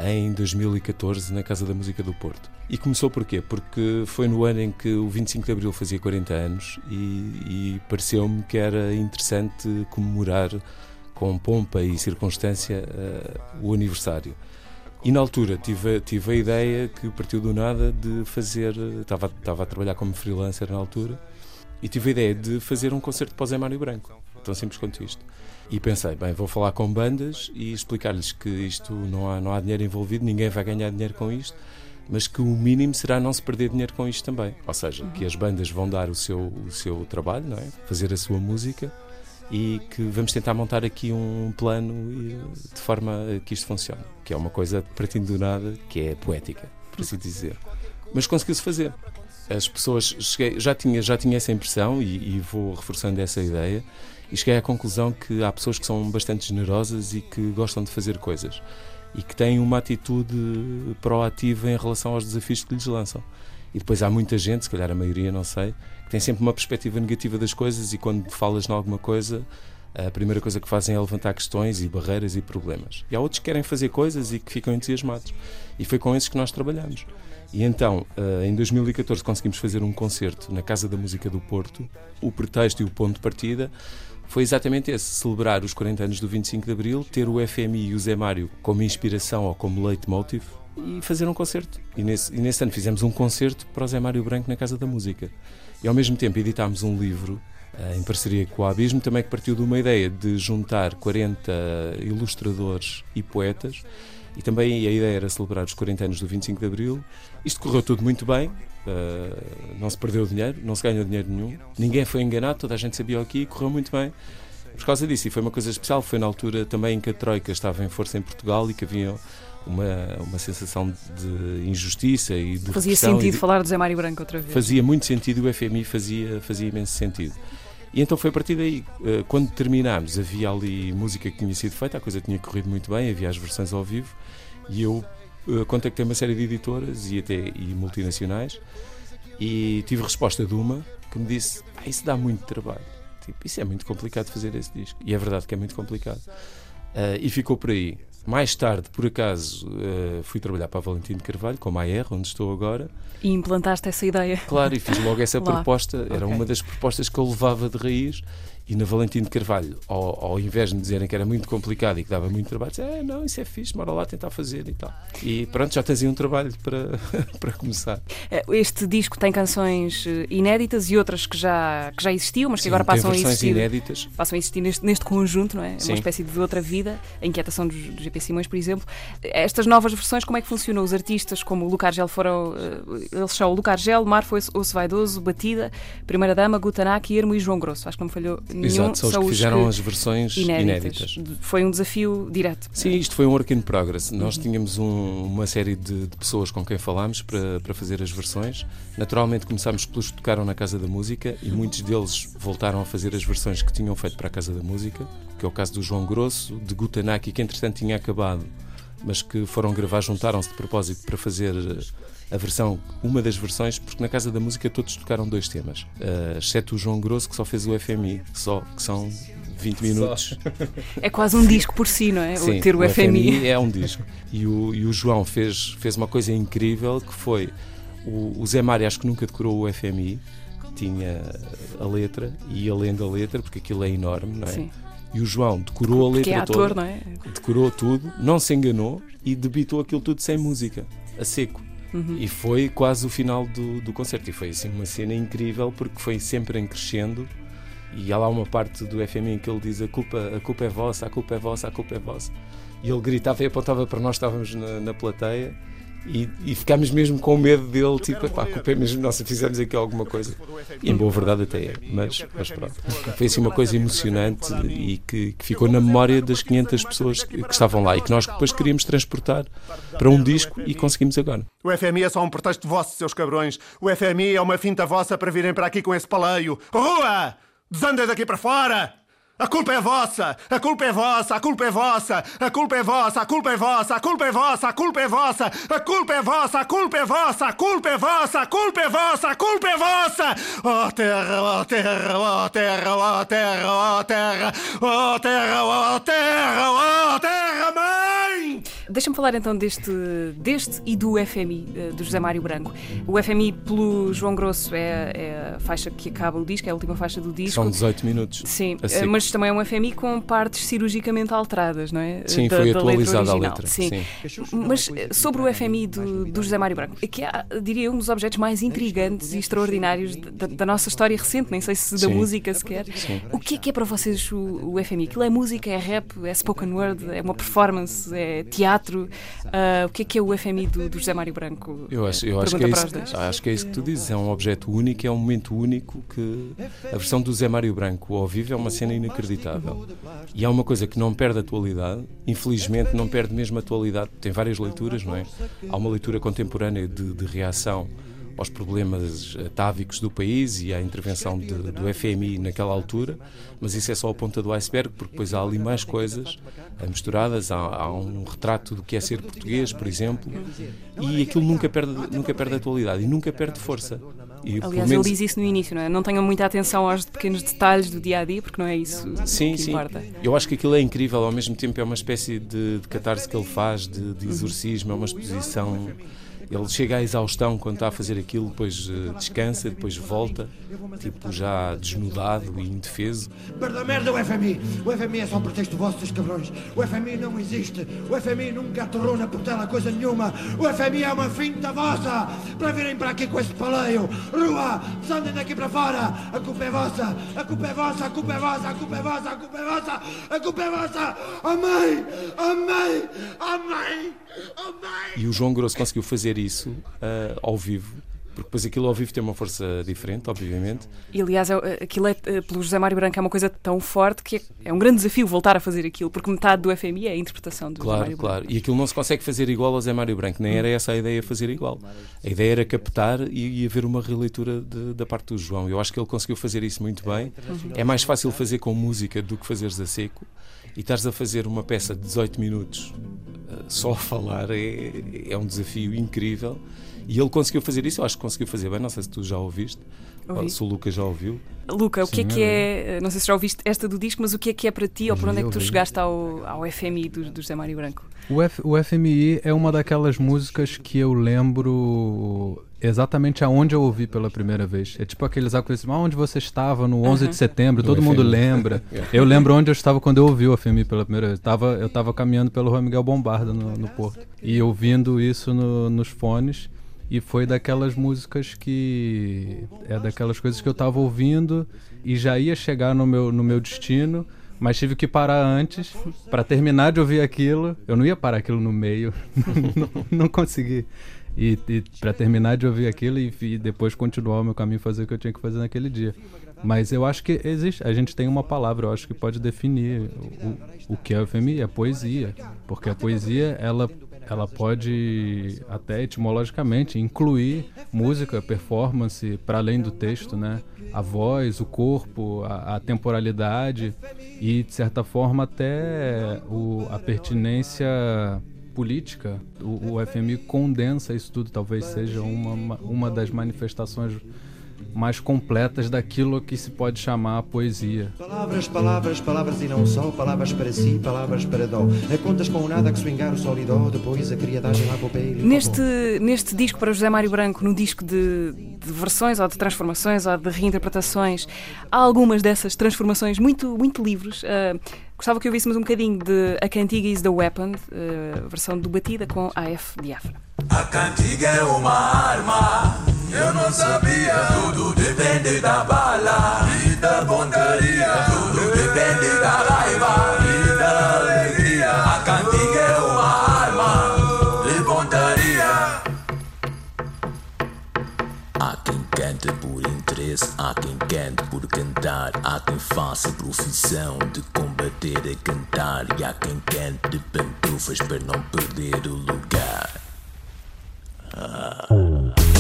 em 2014 na Casa da Música do Porto. E começou por quê? Porque foi no ano em que o 25 de Abril fazia 40 anos e, e pareceu-me que era interessante comemorar com pompa e circunstância uh, o aniversário. E na altura tive, tive a ideia que partiu do nada de fazer. Estava, estava a trabalhar como freelancer na altura e tive a ideia de fazer um concerto para o Zé Mário Branco. Tão simples quanto isto. E pensei, bem, vou falar com bandas e explicar-lhes que isto não há, não há dinheiro envolvido, ninguém vai ganhar dinheiro com isto, mas que o mínimo será não se perder dinheiro com isto também. Ou seja, que as bandas vão dar o seu, o seu trabalho, não é? fazer a sua música e que vamos tentar montar aqui um plano eh, de forma que isto funcione, que é uma coisa partindo do nada, que é poética, por assim dizer. Mas conseguiu-se fazer. As pessoas, cheguei, já, tinha, já tinha essa impressão e, e vou reforçando essa ideia, e cheguei à conclusão que há pessoas que são bastante generosas e que gostam de fazer coisas e que têm uma atitude proativa em relação aos desafios que lhes lançam. E depois há muita gente, se calhar a maioria, não sei, tem sempre uma perspectiva negativa das coisas e quando falas em alguma coisa, a primeira coisa que fazem é levantar questões e barreiras e problemas. E há outros que querem fazer coisas e que ficam entusiasmados. E foi com esses que nós trabalhamos. E então, eh, em 2014, conseguimos fazer um concerto na Casa da Música do Porto. O pretexto e o ponto de partida foi exatamente esse: celebrar os 40 anos do 25 de Abril, ter o FMI e o Zé Mário como inspiração ou como leitmotiv e fazer um concerto. E nesse, e nesse ano fizemos um concerto para o Zé Mário Branco na Casa da Música. E ao mesmo tempo editámos um livro eh, em parceria com o Abismo, também que partiu de uma ideia de juntar 40 ilustradores e poetas. E também a ideia era celebrar os 40 anos do 25 de Abril. Isto correu tudo muito bem, uh, não se perdeu dinheiro, não se ganhou dinheiro nenhum, ninguém foi enganado, toda a gente sabia o que correu muito bem por causa disso. E foi uma coisa especial, foi na altura também em que a Troika estava em força em Portugal e que havia uma, uma sensação de injustiça e de Fazia sentido de... falar de Zé Mário Branco outra vez. Fazia muito sentido, o FMI fazia, fazia imenso sentido. E então foi a partir daí, eh, quando terminámos, havia ali música que tinha sido feita, a coisa tinha corrido muito bem, havia as versões ao vivo, e eu eh, contactei uma série de editoras e até e multinacionais, e tive resposta de uma que me disse: ah, Isso dá muito trabalho. Tipo, isso é muito complicado fazer esse disco. E é verdade que é muito complicado. Uh, e ficou por aí. Mais tarde, por acaso, uh, fui trabalhar para a Valentim de Carvalho, com a AR, onde estou agora. E implantaste essa ideia. Claro, e fiz logo essa [LAUGHS] proposta. Era okay. uma das propostas que eu levava de raiz. E na Valentim de Carvalho, ao, ao, invés de me dizerem que era muito complicado e que dava muito trabalho, disse, é, não, isso é fixe, bora lá tentar fazer e tal. E pronto, já tens aí um trabalho para, [LAUGHS] para começar. Eh, este disco tem canções eh, inéditas e outras que já, que já existiam, mas que Sim, agora passam a existir. inéditas. Passam a existir neste, neste conjunto, não é? Sim. Uma espécie de outra vida, a inquietação do, do GP Simões, por exemplo. Estas novas versões, como é que funcionam? Os artistas como o Lucar Gel foram. Eh, eles são o Lucar Gel, Marfo Osso Vaidoso, Batida, Primeira Dama, Gutanaki, Ermo e João Grosso. Acho que não me falhou nenhum. Exato, são, são os que fizeram que... as versões inéditas. inéditas. Foi um desafio direto. Sim, isto foi um work in progress. Nós uhum. tínhamos um, uma série de, de, pessoas com quem falámos para, para fazer as versões. Naturalmente começámos pelos que tocaram na Casa da Música e muitos deles voltaram a fazer as versões que tinham feito para a Casa da Música, que é o caso do João Grosso, de Gutanaki, que entretanto tinha acabado, mas que foram gravar, juntaram-se de propósito para fazer a versão, uma das versões, porque na Casa da Música todos tocaram dois temas, uh, exceto o João Grosso que só fez o FMI, só, que são 20 minutos. [LAUGHS] É quase um disco por si, não é? Sim, ter o, o FMI. FMI. é um disco. E o, e o João fez, fez uma coisa incrível que foi o, o Zé Mário acho que nunca decorou o FMI, tinha a letra e ia lendo a letra, porque aquilo é enorme, não é? Sim. E o João decorou a letra é ator, toda, não é? decorou tudo, não se enganou e debitou aquilo tudo sem música, a seco. Uhum. E foi quase o final do, do concerto. E foi assim uma cena incrível porque foi sempre em crescendo. E há lá uma parte do FMI em que ele diz: a culpa, a culpa é vossa, a culpa é vossa, a culpa é vossa. E ele gritava e apontava para nós, estávamos na, na plateia e, e ficámos mesmo com medo dele, tipo, pá, a culpa é mesmo nossa, fizemos aqui alguma coisa. E em boa verdade até é, mas, mas pronto. Foi assim uma coisa emocionante e que, que ficou na memória das 500 pessoas que, que, estavam lá e que nós depois queríamos transportar para um disco e conseguimos agora. O FMI é só um pretexto vosso, seus cabrões. O FMI é uma finta vossa para virem para aqui com esse paleio. Rua! Desandem daqui para fora! A culpa é vossa! A culpa é vossa! A culpa é vossa! A culpa é vossa! A culpa é vossa! A culpa é vossa! A culpa é vossa! A culpa é vossa! A culpa é vossa! A culpa é vossa! A culpa é vossa! A culpa é vossa! Oh terra! Oh terra! Oh terra! Oh terra! Oh terra! Oh terra! Oh terra! Oh terra, mãe! Deixa-me falar então deste, deste e do FMI, eh, do José Mário Branco. O FMI, pelo João Grosso, é, é a faixa que acaba o disco, é a última faixa do disco. São 18 minutos. Sim, mas também é um FMI com partes cirurgicamente alteradas, não é? Sim, da, foi atualizada a letra. Sim. Sim. Mas eh, sobre o FMI do, do José Mário Branco, que é, diria, um dos objetos mais intrigantes e extraordinários da, da nossa história recente, nem sei se da Sim. música sequer. Sim. O que é que é para vocês o, o FMI? Aquilo é música, é rap, é spoken word, é uma performance, é teatro? Teatro. Uh, o que é que é o FMI do, do José Mário Branco? Eu acho, eu acho que, é isso, acho que é isso que tu dizes. É um objeto único, é um momento único que a versão do José Mário Branco ao vivo é uma cena inacreditável. E há uma coisa que não perde atualidade, infelizmente não perde mesmo atualidade. Tem várias leituras, não é? Há uma leitura contemporânea de, de reação aos problemas atávicos do país e à intervenção de, do FMI naquela altura, mas isso é só a ponta do iceberg, porque depois há ali mais coisas eh, misturadas. Há, há um retrato do que é ser português, por exemplo, e aquilo nunca perde, nunca perde atualidade e nunca perde força. E, Aliás, menos... ele diz isso no início, não é? Não tenham muita atenção aos pequenos detalhes do dia a dia, porque não é isso sim, que sim. importa. Eu acho que aquilo é incrível, ao mesmo tempo é uma espécie de, de catarse que ele faz, de, de exorcismo, é uma exposição ele chega à exaustão quando está a fazer aquilo, depois uh, descansa, depois volta, tipo já desnudado e indefeso. Perda merda o FMI! O FMI é só um pretexto vosso, seus cabrões! O FMI não existe! O FMI nunca aterrou na portela coisa nenhuma! O FMI é uma finta vossa! Para virem para aqui com esse paleio! Rua! Desandem daqui para fora! A culpa é vossa! A culpa é vossa! A culpa é vossa! A culpa é vossa! A culpa é vossa! A culpa é vossa! Amém! Amém! Amém! E o João Grosso conseguiu fazer isso uh, ao vivo porque depois aquilo ao vivo tem uma força diferente, obviamente. E aliás, é aquilo é, eh, pelo José Mário Branco é uma coisa tão forte que é, é, um grande desafio voltar a fazer aquilo, porque metade do FMI é a interpretação do claro, José Mário Claro, claro. E aquilo não se consegue fazer igual ao José Mário Branco, nem era essa a ideia fazer igual. A ideia era captar e, e haver uma releitura de, da parte do João. Eu acho que ele conseguiu fazer isso muito bem. É mais fácil fazer com música do que fazeres a seco. E estás a fazer uma peça de 18 minutos só falar é, é um desafio incrível. E ele conseguiu fazer isso, eu acho que conseguiu fazer bem. Não sei se tu já ouviste, Ouvi. se o Luca já ouviu. Luca, o que é que é, não sei se já ouviste esta do disco, mas o que é que é para ti ou por onde é que tu chegaste ao, ao FMI do, do José Mário Branco? O, F, o FMI é uma daquelas músicas que eu lembro exatamente aonde eu ouvi pela primeira vez. É tipo aqueles acontecimentos, ah, onde você estava no 11 uhum. de setembro, todo mundo lembra. [LAUGHS] eu lembro onde eu estava quando eu ouvi o FMI pela primeira vez. Tava, eu estava caminhando pelo Rua Miguel Bombarda no, no Porto. E ouvindo isso no, nos fones. E foi daquelas músicas que. É daquelas coisas que eu estava ouvindo e já ia chegar no meu, no meu destino, mas tive que parar antes para terminar de ouvir aquilo. Eu não ia parar aquilo no meio, [LAUGHS] não, não consegui. E, e para terminar de ouvir aquilo e, e, depois continuar o meu caminho fazer o que eu tinha que fazer naquele dia. Mas eu acho que existe, a gente tem uma palavra, eu acho que pode definir o, o que é FMI, é poesia. Porque a poesia, ela ela pode até etimologicamente incluir música, performance para além do texto, né? A voz, o corpo, a, a temporalidade e de certa forma até o, a pertinência política. O, o FMI condensa isso tudo, talvez seja uma, uma das manifestações mais completas daquilo que se pode chamar a poesia. Palavras, palavras, palavras e não só, palavras para si, palavras para dó. A contas com nada que swingar o sol e dó, depois a criadagem lá para o Neste, neste disco para José Mário Branco, no disco de, de, versões ou de transformações ou de reinterpretações, há algumas dessas transformações muito, muito livres. Uh, gostava que ouvíssemos um bocadinho de A Cantiga is the Weapon, uh, versão do Batida com AF Diafra. A cantiga é uma arma eu não sabia. Tudo depende da bala e da pontaria. Tudo depende da raiva e da alegria. A cantiga é uma arma de pontaria. Há quem canta por interesse, há quem cante por cantar. Há quem faça profissão de combater a cantar. E há quem cante de pantufas para não perder o lugar. Uh...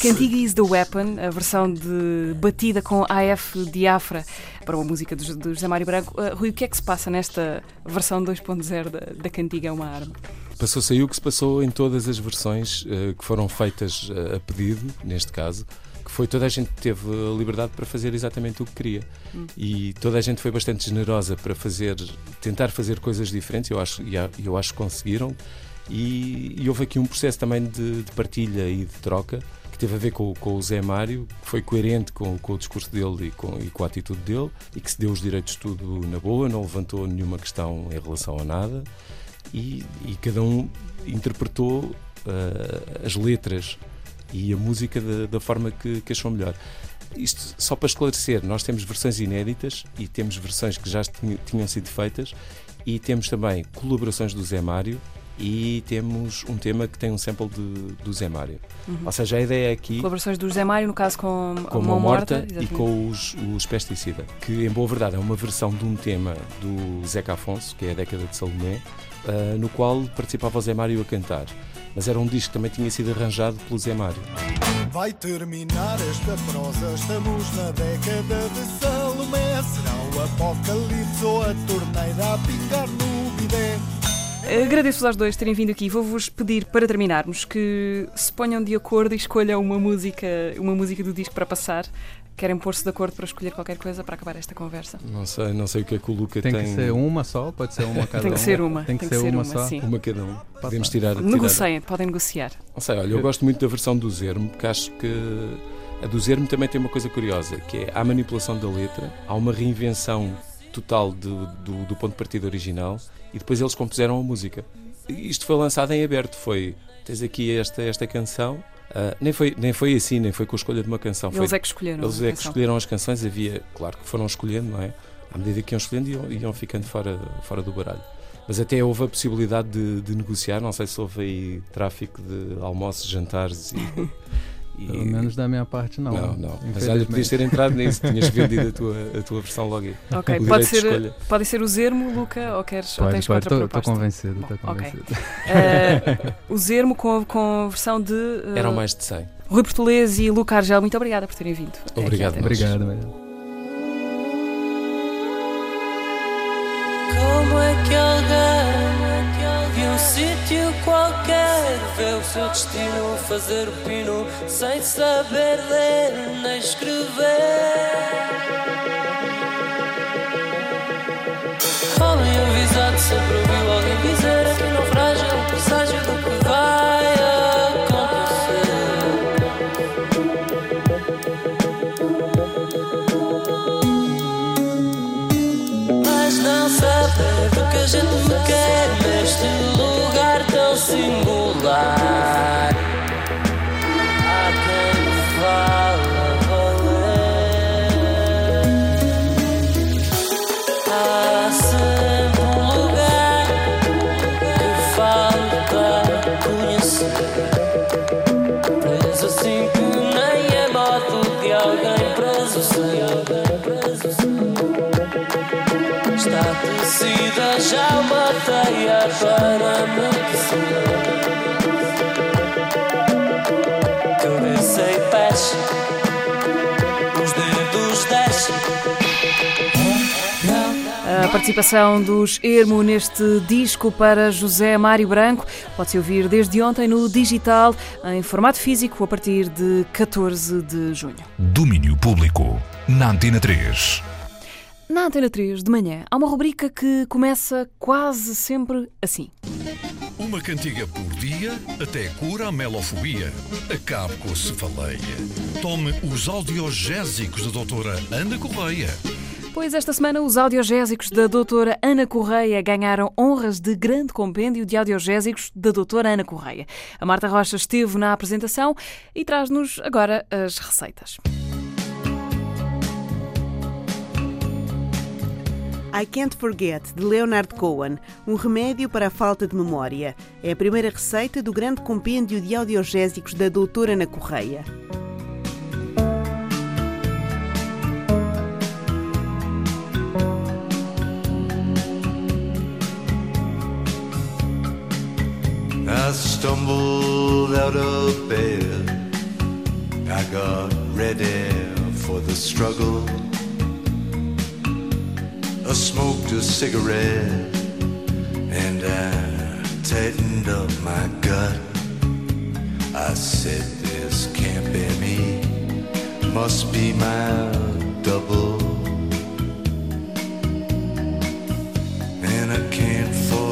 Cantiga is the Weapon, a versão de batida com AF Diafra para uma música do, do José Mário Branco. Uh, Rui, o que é que se passa nesta versão 2.0 da, da Cantiga é uma arma? Passou-se aí o que se passou em todas as versões uh, que foram feitas uh, a pedido, neste caso, que foi toda a gente teve a liberdade para fazer exatamente o que queria. Hum. E toda a gente foi bastante generosa para fazer, tentar fazer coisas diferentes, eu acho, e eu acho que conseguiram. E, e houve aqui um processo também de, de partilha e de troca que teve a ver com, com o Zé Mário, que foi coerente com, com o discurso dele e com, e com a atitude dele, e que se deu os direitos tudo na boa, não levantou nenhuma questão em relação a nada, e, e cada um interpretou ah, as letras e a música da, da forma que, que achou melhor. Isto só para esclarecer, nós temos versões inéditas e temos versões que já tinham sido feitas e temos também colaborações do Zé Mário e temos um tema que tem um sample de, do Zé Mário. Uhum. Ou seja, a ideia é aqui Colaborações do José Mário, no caso com, com a Mão Mão Morta, e com os, os Pesticida, que em boa verdade é uma versão de um tema do Zeca Afonso, que é a década de Salomé, ah, no qual participava o Zé Mário a cantar. Mas era um disco que também tinha sido arranjado pelo Zé Mário. Vai terminar esta prosa, estamos na década de Salomé. Será o apocalipse ou a torneira a pingar no. Agradeço-vos aos dois terem vindo aqui. Vou-vos pedir, para terminarmos, que se ponham de acordo e escolham uma música, uma música do disco para passar. Querem pôr-se de acordo para escolher qualquer coisa para acabar esta conversa? Não sei, não sei o que é que o Luca Tem tem. que ser uma só? Pode ser uma cada Tem que um? ser uma, Tem que ser uma só? sim. Uma cada um. Podemos tirar. tirar- Negociem, podem negociar. Não sei, olha, eu gosto muito da versão do Zermo, porque acho que a do Zermo também tem uma coisa curiosa, que é há manipulação da letra, há uma reinvenção total do, do, do ponto de partida original e depois eles compuseram a música. Isto foi lançado em aberto, foi, tens aqui esta, esta canção, ah, nem, foi, nem foi assim, nem foi com a escolha de uma canção. Eles foi, é que escolheram Eles é que escolheram as canções, havia, claro que foram escolhendo, não é? À medida que iam escolhendo, iam, iam ficando fora, fora do baralho. Mas até houve a possibilidade de, de negociar, não sei se houve aí tráfico de almoços, jantares e. [LAUGHS] e- Pelo menos da minha parte, não. Não, não. Mas olha, podias ter entrado nisso, tinhas vendido a tua, a tua versão logo aí. Ok, pode ser, pode ser o Zermo, Luca, ou queres ou Pode, tens pode, tô proposta? convencido, tô Bom, ok. convencido. [LAUGHS] Eh, o Zermo com, a- com a versão de. eh, Eram mais de 100. Rui Português e Luca Argel, muito obrigada por terem vindo. até aqui Obrigado, de um sítio qualquer vê o seu destino fazer o pino sem saber ler nem escrever? Homem avisado sempre ouviu alguém dizer aqui não frágil presságio do que vai acontecer. Mas não saber do que a gente A participação dos Ermo neste disco para José Mário Branco pode-se ouvir desde ontem no digital, em formato físico, a partir de 14 de junho. Domínio Público. Na Antena 3. Na Antena 3, de manhã, há uma rubrica que começa quase sempre assim. Uma cantiga por dia até cura a melofobia. Acabe com a cefaleia. Tome os audiogésicos da doutora Ana Correia. Pois esta semana os audiogésicos da doutora Ana Correia ganharam honras de grande compêndio de audiogésicos da doutora Ana Correia. A Marta Rocha esteve na apresentação e traz-nos agora as receitas. I Can't Forget, de Leonard Cohen, um remédio para a falta de memória. É a primeira receita do grande compêndio de audiogésicos da doutora Ana Correia. I stumbled out of bed. I got ready for the struggle. I smoked a cigarette and I tightened up my gut. I said, This can't be me. must be my double. And I can't forget.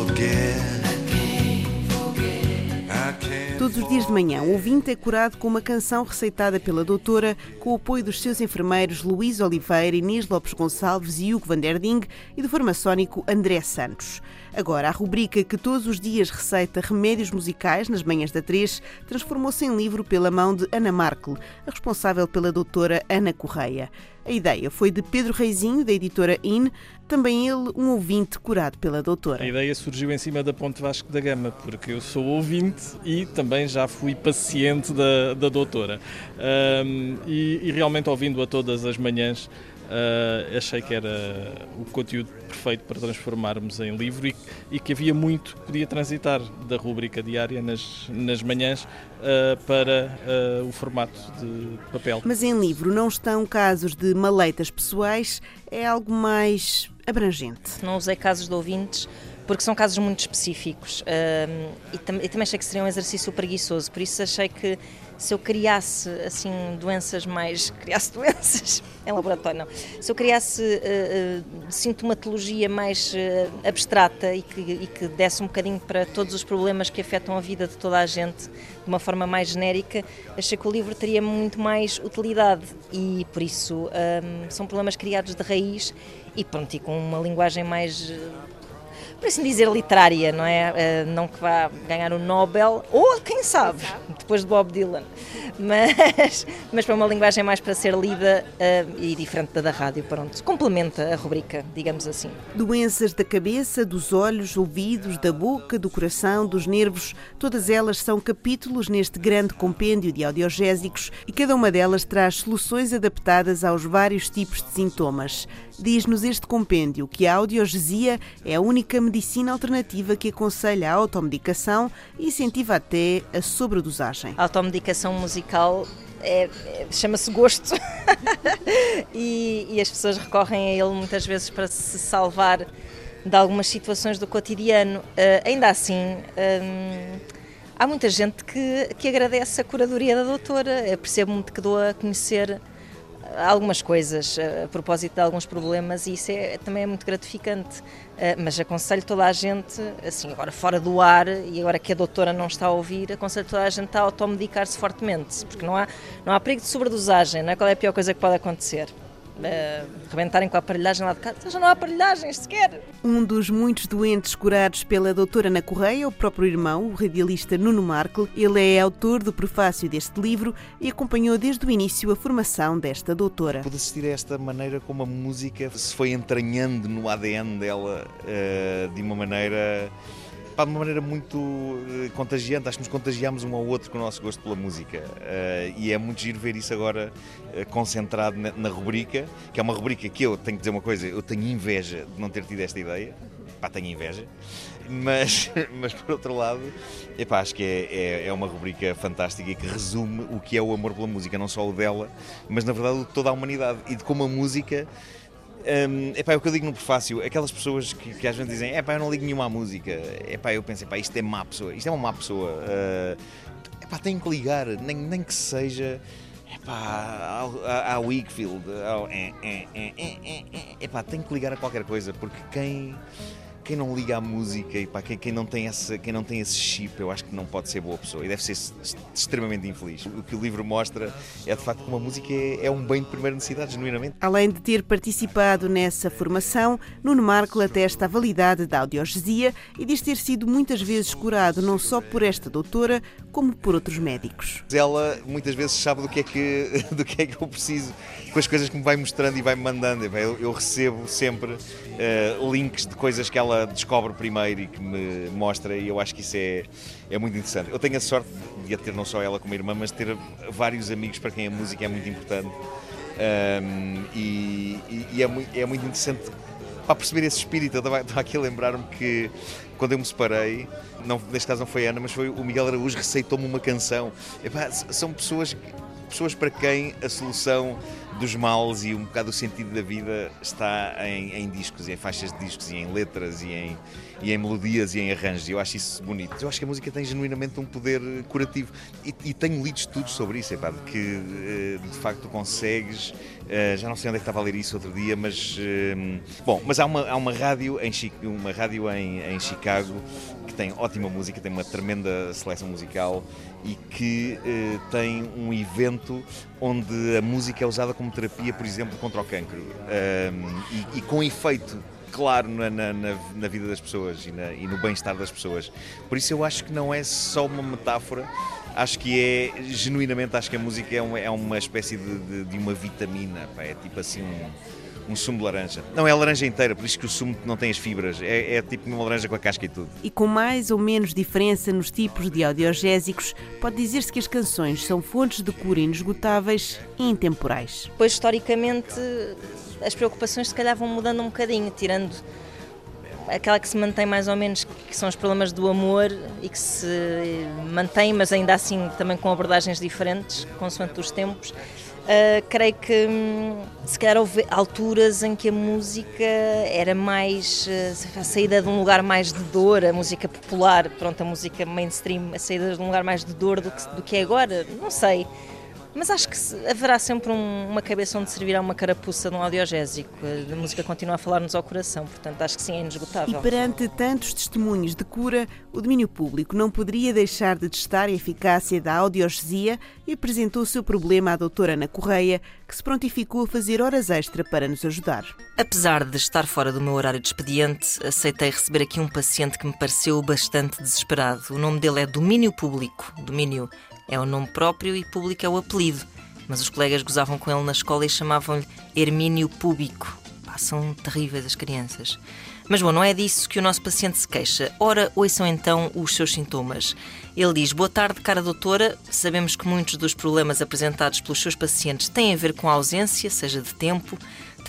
Todos os dias de manhã, o ouvinte é curado com uma canção receitada pela doutora, com o apoio dos seus enfermeiros Luís Oliveira, Inês Lopes Gonçalves e Hugo Van der Ding e do farmacónico André Santos. Agora, a rubrica que todos os dias receita remédios musicais nas manhãs da 3 transformou-se em livro pela mão de Ana Markel, a responsável pela doutora Ana Correia. A ideia foi de Pedro Reizinho, da editora IN, também ele um ouvinte curado pela doutora. A ideia surgiu em cima da Ponte Vasco da Gama, porque eu sou ouvinte e também já fui paciente da, da doutora. Um, e, e, realmente, ouvindo-a todas as manhãs, uh, achei que era o conteúdo perfeito para transformarmos em livro e, e, que havia muito que podia transitar da rubrica diária nas, nas manhãs uh, para uh, o formato de papel. Mas em livro não estão casos de maleitas pessoais, é algo mais abrangente. Não usei casos de ouvintes porque são casos muito específicos e, tam e, também achei que seria um exercício preguiçoso, por isso achei que se eu criasse assim doenças mais [LAUGHS] criasse doenças em laboratório não. Se eu criasse uh, uh, sintomatologia mais uh, abstrata e que, e que desse um bocadinho para todos os problemas que afetam a vida de toda a gente de uma forma mais genérica achei que o livro teria muito mais utilidade. E por isso um, são problemas criados de raiz e pronto e com uma linguagem mais por assim dizer, literária, não é? Uh, não que vá ganhar o Nobel, ou quem sabe, depois de Bob Dylan, mas, [LAUGHS] mas para uma linguagem mais para ser lida uh, e diferente da da rádio, pronto. Complementa a rubrica, digamos assim. Doenças da cabeça, dos olhos, ouvidos, da boca, do coração, dos nervos, todas elas são capítulos neste grande compêndio de audiogésicos e cada uma delas traz soluções adaptadas aos vários tipos de sintomas. Diz-nos este compêndio que a audiogesia é a única medicina alternativa que aconselha a automedicação e incentiva até a sobredosagem. A automedicação musical é, é, chama-se gosto [LAUGHS] e, e, as pessoas recorrem a ele muitas vezes para se salvar de algumas situações do cotidiano. Uh, ainda assim, um, há muita gente que, que agradece a curadoria da doutora. Eu percebo muito que dou a conhecer algumas coisas a propósito de alguns problemas e isso é, também é muito gratificante. Mas aconselho toda a gente, assim, agora fora do ar e agora que a doutora não está a ouvir, aconselho toda a gente a automedicar-se fortemente, porque não há, não há perigo de sobredosagem, não é? Qual é a pior coisa que pode acontecer? Uh, rebentarem com a aparelhagem lá de casa, já não há aparelhagem sequer. Um dos muitos doentes curados pela doutora Ana Correia é o próprio irmão, o radialista Nuno Markle. Ele é autor do prefácio deste livro e acompanhou desde o início a formação desta doutora. Pude assistir a esta maneira como a música se foi entranhando no ADN dela uh, de uma maneira pá, de uma maneira muito uh, contagiante. Acho que nos contagiamos um ao outro com o nosso gosto pela música. Uh, e é muito giro ver isso agora uh, concentrado na, na, rubrica, que é uma rubrica que eu tenho que dizer uma coisa, eu tenho inveja de não ter tido esta ideia. Pá, tenho inveja. Mas, [LAUGHS] mas por outro lado, epá, acho que é, é, é, uma rubrica fantástica e que resume o que é o amor pela música, não só o dela, mas na verdade o de toda a humanidade e de como a música um, epá, é o que eu digo no prefácio, aquelas pessoas que, que às vezes dizem epá, eu não ligo nenhuma à música, epá, eu penso, epá, isto é má pessoa, isto é uma má pessoa, uh, epá, tem que ligar, nem, nem que seja epá, ao, ao Wakefield, ao, é, é, é, epá, tem que ligar a qualquer coisa, porque quem quem não liga à música e pá, quem, quem, não tem esse, quem não tem esse chip, eu acho que não pode ser boa pessoa e deve ser extremamente infeliz. O que o livro mostra é de facto que uma música é, é um bem de primeira necessidade, genuinamente. Além de ter participado nessa formação, Nuno Marco atesta a validade da audiogesia e diz ter sido muitas vezes curado não só por esta doutora, como por outros médicos. Ela muitas vezes sabe do que é que, [LAUGHS] do que, é que eu preciso, com as coisas que me vai mostrando e vai me mandando. Eu, eu recebo sempre uh, links de coisas que ela ela descobre primeiro e que me mostra, e eu acho que isso é, é muito interessante. Eu tenho a sorte de a ter não só ela como irmã, mas de ter vários amigos para quem a música é muito importante. Um, e, e, e é, muito, é muito interessante para perceber esse espírito. Eu estava, estava [LAUGHS] aqui a lembrar-me que quando eu me separei, não, neste caso não foi a Ana, mas foi o Miguel Araújo receitou-me uma canção. São pessoas pessoas para quem a solução dos males e um bocado o sentido da vida está em, em discos, em faixas de discos e em letras e em, e em melodias e em arranjos. Eu acho isso bonito. Eu acho que a música tem genuinamente um poder curativo e, e tenho lido estudos sobre isso, epá, de que eh, de facto consegues. eh, já não sei onde é que estava a ler isso outro dia, mas eh, bom, mas há uma, há uma rádio em uma rádio em, em Chicago que tem ótima música, tem uma tremenda seleção musical e que eh, tem um evento onde a música é usada como terapia, por exemplo, contra o cancro Um, e, e com efeito claro na, na, na- vida das pessoas e, na- e no bem-estar das pessoas. Por isso eu acho que não é só uma metáfora, acho que é genuinamente acho que a música é uma, é uma espécie de, de- de uma vitamina, pá, é tipo assim um, um sumo de laranja. Não é a laranja inteira, por isso que o sumo não tem as fibras, é, é tipo uma laranja com a casca e tudo. E com mais ou menos diferença nos tipos de audiogésicos, pode dizer-se que as canções são fontes de cura inesgotáveis e intemporais. Pois, historicamente, as preocupações se calhar vão mudando um bocadinho, tirando aquela que se mantém mais ou menos, que são os problemas do amor e que se mantém, mas ainda assim também com abordagens diferentes, consoante os tempos. Uh, creio que hum, se calhar houve alturas em que a música era mais uh, a saída de um lugar mais de dor, a música popular, pronto, a música mainstream, a saída de um lugar mais de dor do que, do que é agora, não sei. Mas acho que haverá sempre um- uma cabeça onde servirá uma carapuça de um audiogésico. A música continua a falar-nos ao coração, portanto acho que sim, é E inesgotável. perante tantos testemunhos de cura, o domínio público não poderia deixar de testar a eficácia da audiogesia e apresentou o seu problema à doutora Ana Correia, que se prontificou a fazer horas extra para nos ajudar. Apesar de estar fora do meu horário de expediente, aceitei receber aqui um paciente que me pareceu bastante desesperado. O nome dele é Domínio Público. Domínio é o nome próprio e público é o apelido. Mas os colegas gozavam com ele na escola e chamavam-lhe Hermínio Púbico. Pá, são terríveis as crianças. Mas bom, não é disso que o nosso paciente se queixa. Ora, ouçam então os seus sintomas. Ele diz: Boa tarde, cara doutora. Sabemos que muitos dos problemas apresentados pelos seus pacientes têm a ver com a ausência, seja de tempo,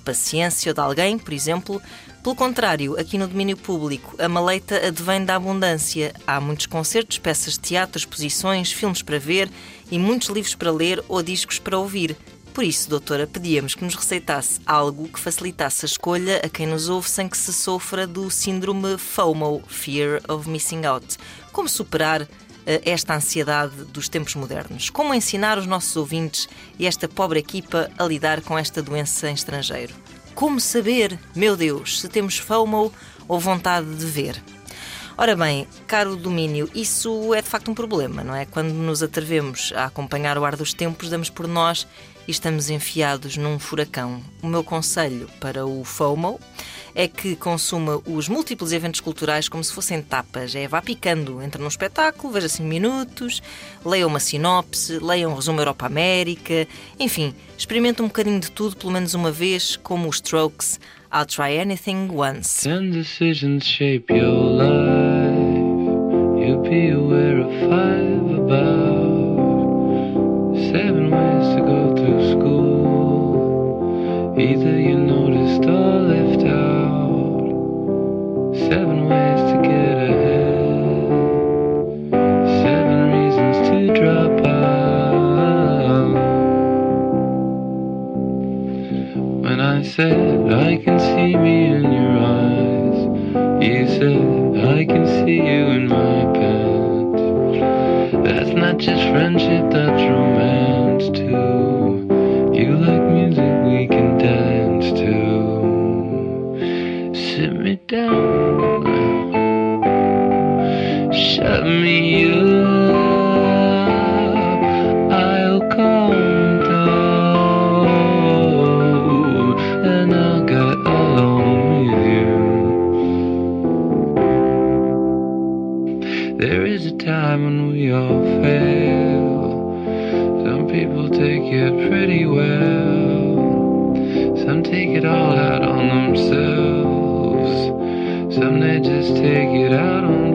paciência de alguém, por exemplo. Pelo contrário, aqui no domínio público, a maleita advém da abundância. Há muitos concertos, peças de teatro, exposições, filmes para ver e muitos livros para ler ou discos para ouvir. Por isso, doutora, pedíamos que nos receitasse algo que facilitasse a escolha a quem nos ouve sem que se sofra do síndrome FOMO, Fear of Missing Out. Como superar esta ansiedade dos tempos modernos? Como ensinar os nossos ouvintes e esta pobre equipa a lidar com esta doença em estrangeiro? Como saber, meu Deus, se temos FOMO ou vontade de ver? Ora bem, caro domínio, isso é de facto um problema, não é? Quando nos atrevemos a acompanhar o ar dos tempos, damos por nós e estamos enfiados num furacão. O meu conselho para o FOMO é que consuma os múltiplos eventos culturais como se fossem tapas. É, vá picando, entra num espetáculo, veja 5 minutos, leia uma sinopse, leia um resumo Europa-América, enfim, experimente um bocadinho de tudo pelo menos uma vez, como os Strokes. I'll try anything once. Ten decisions shape your life. You'll be aware of five about seven ways to go through school. Either you noticed or left. Seven ways to get ahead. Seven reasons to drop out. When I said I can see me in your eyes, you said I can see you in my pants. That's not just friendship, that's romance too. You like music we can dance to. Sit me shut me up. I'll calm down and I'll get along with you. There is a time when we all fail. Some people take it pretty well. Some take it all out on themselves. Some they just take it out on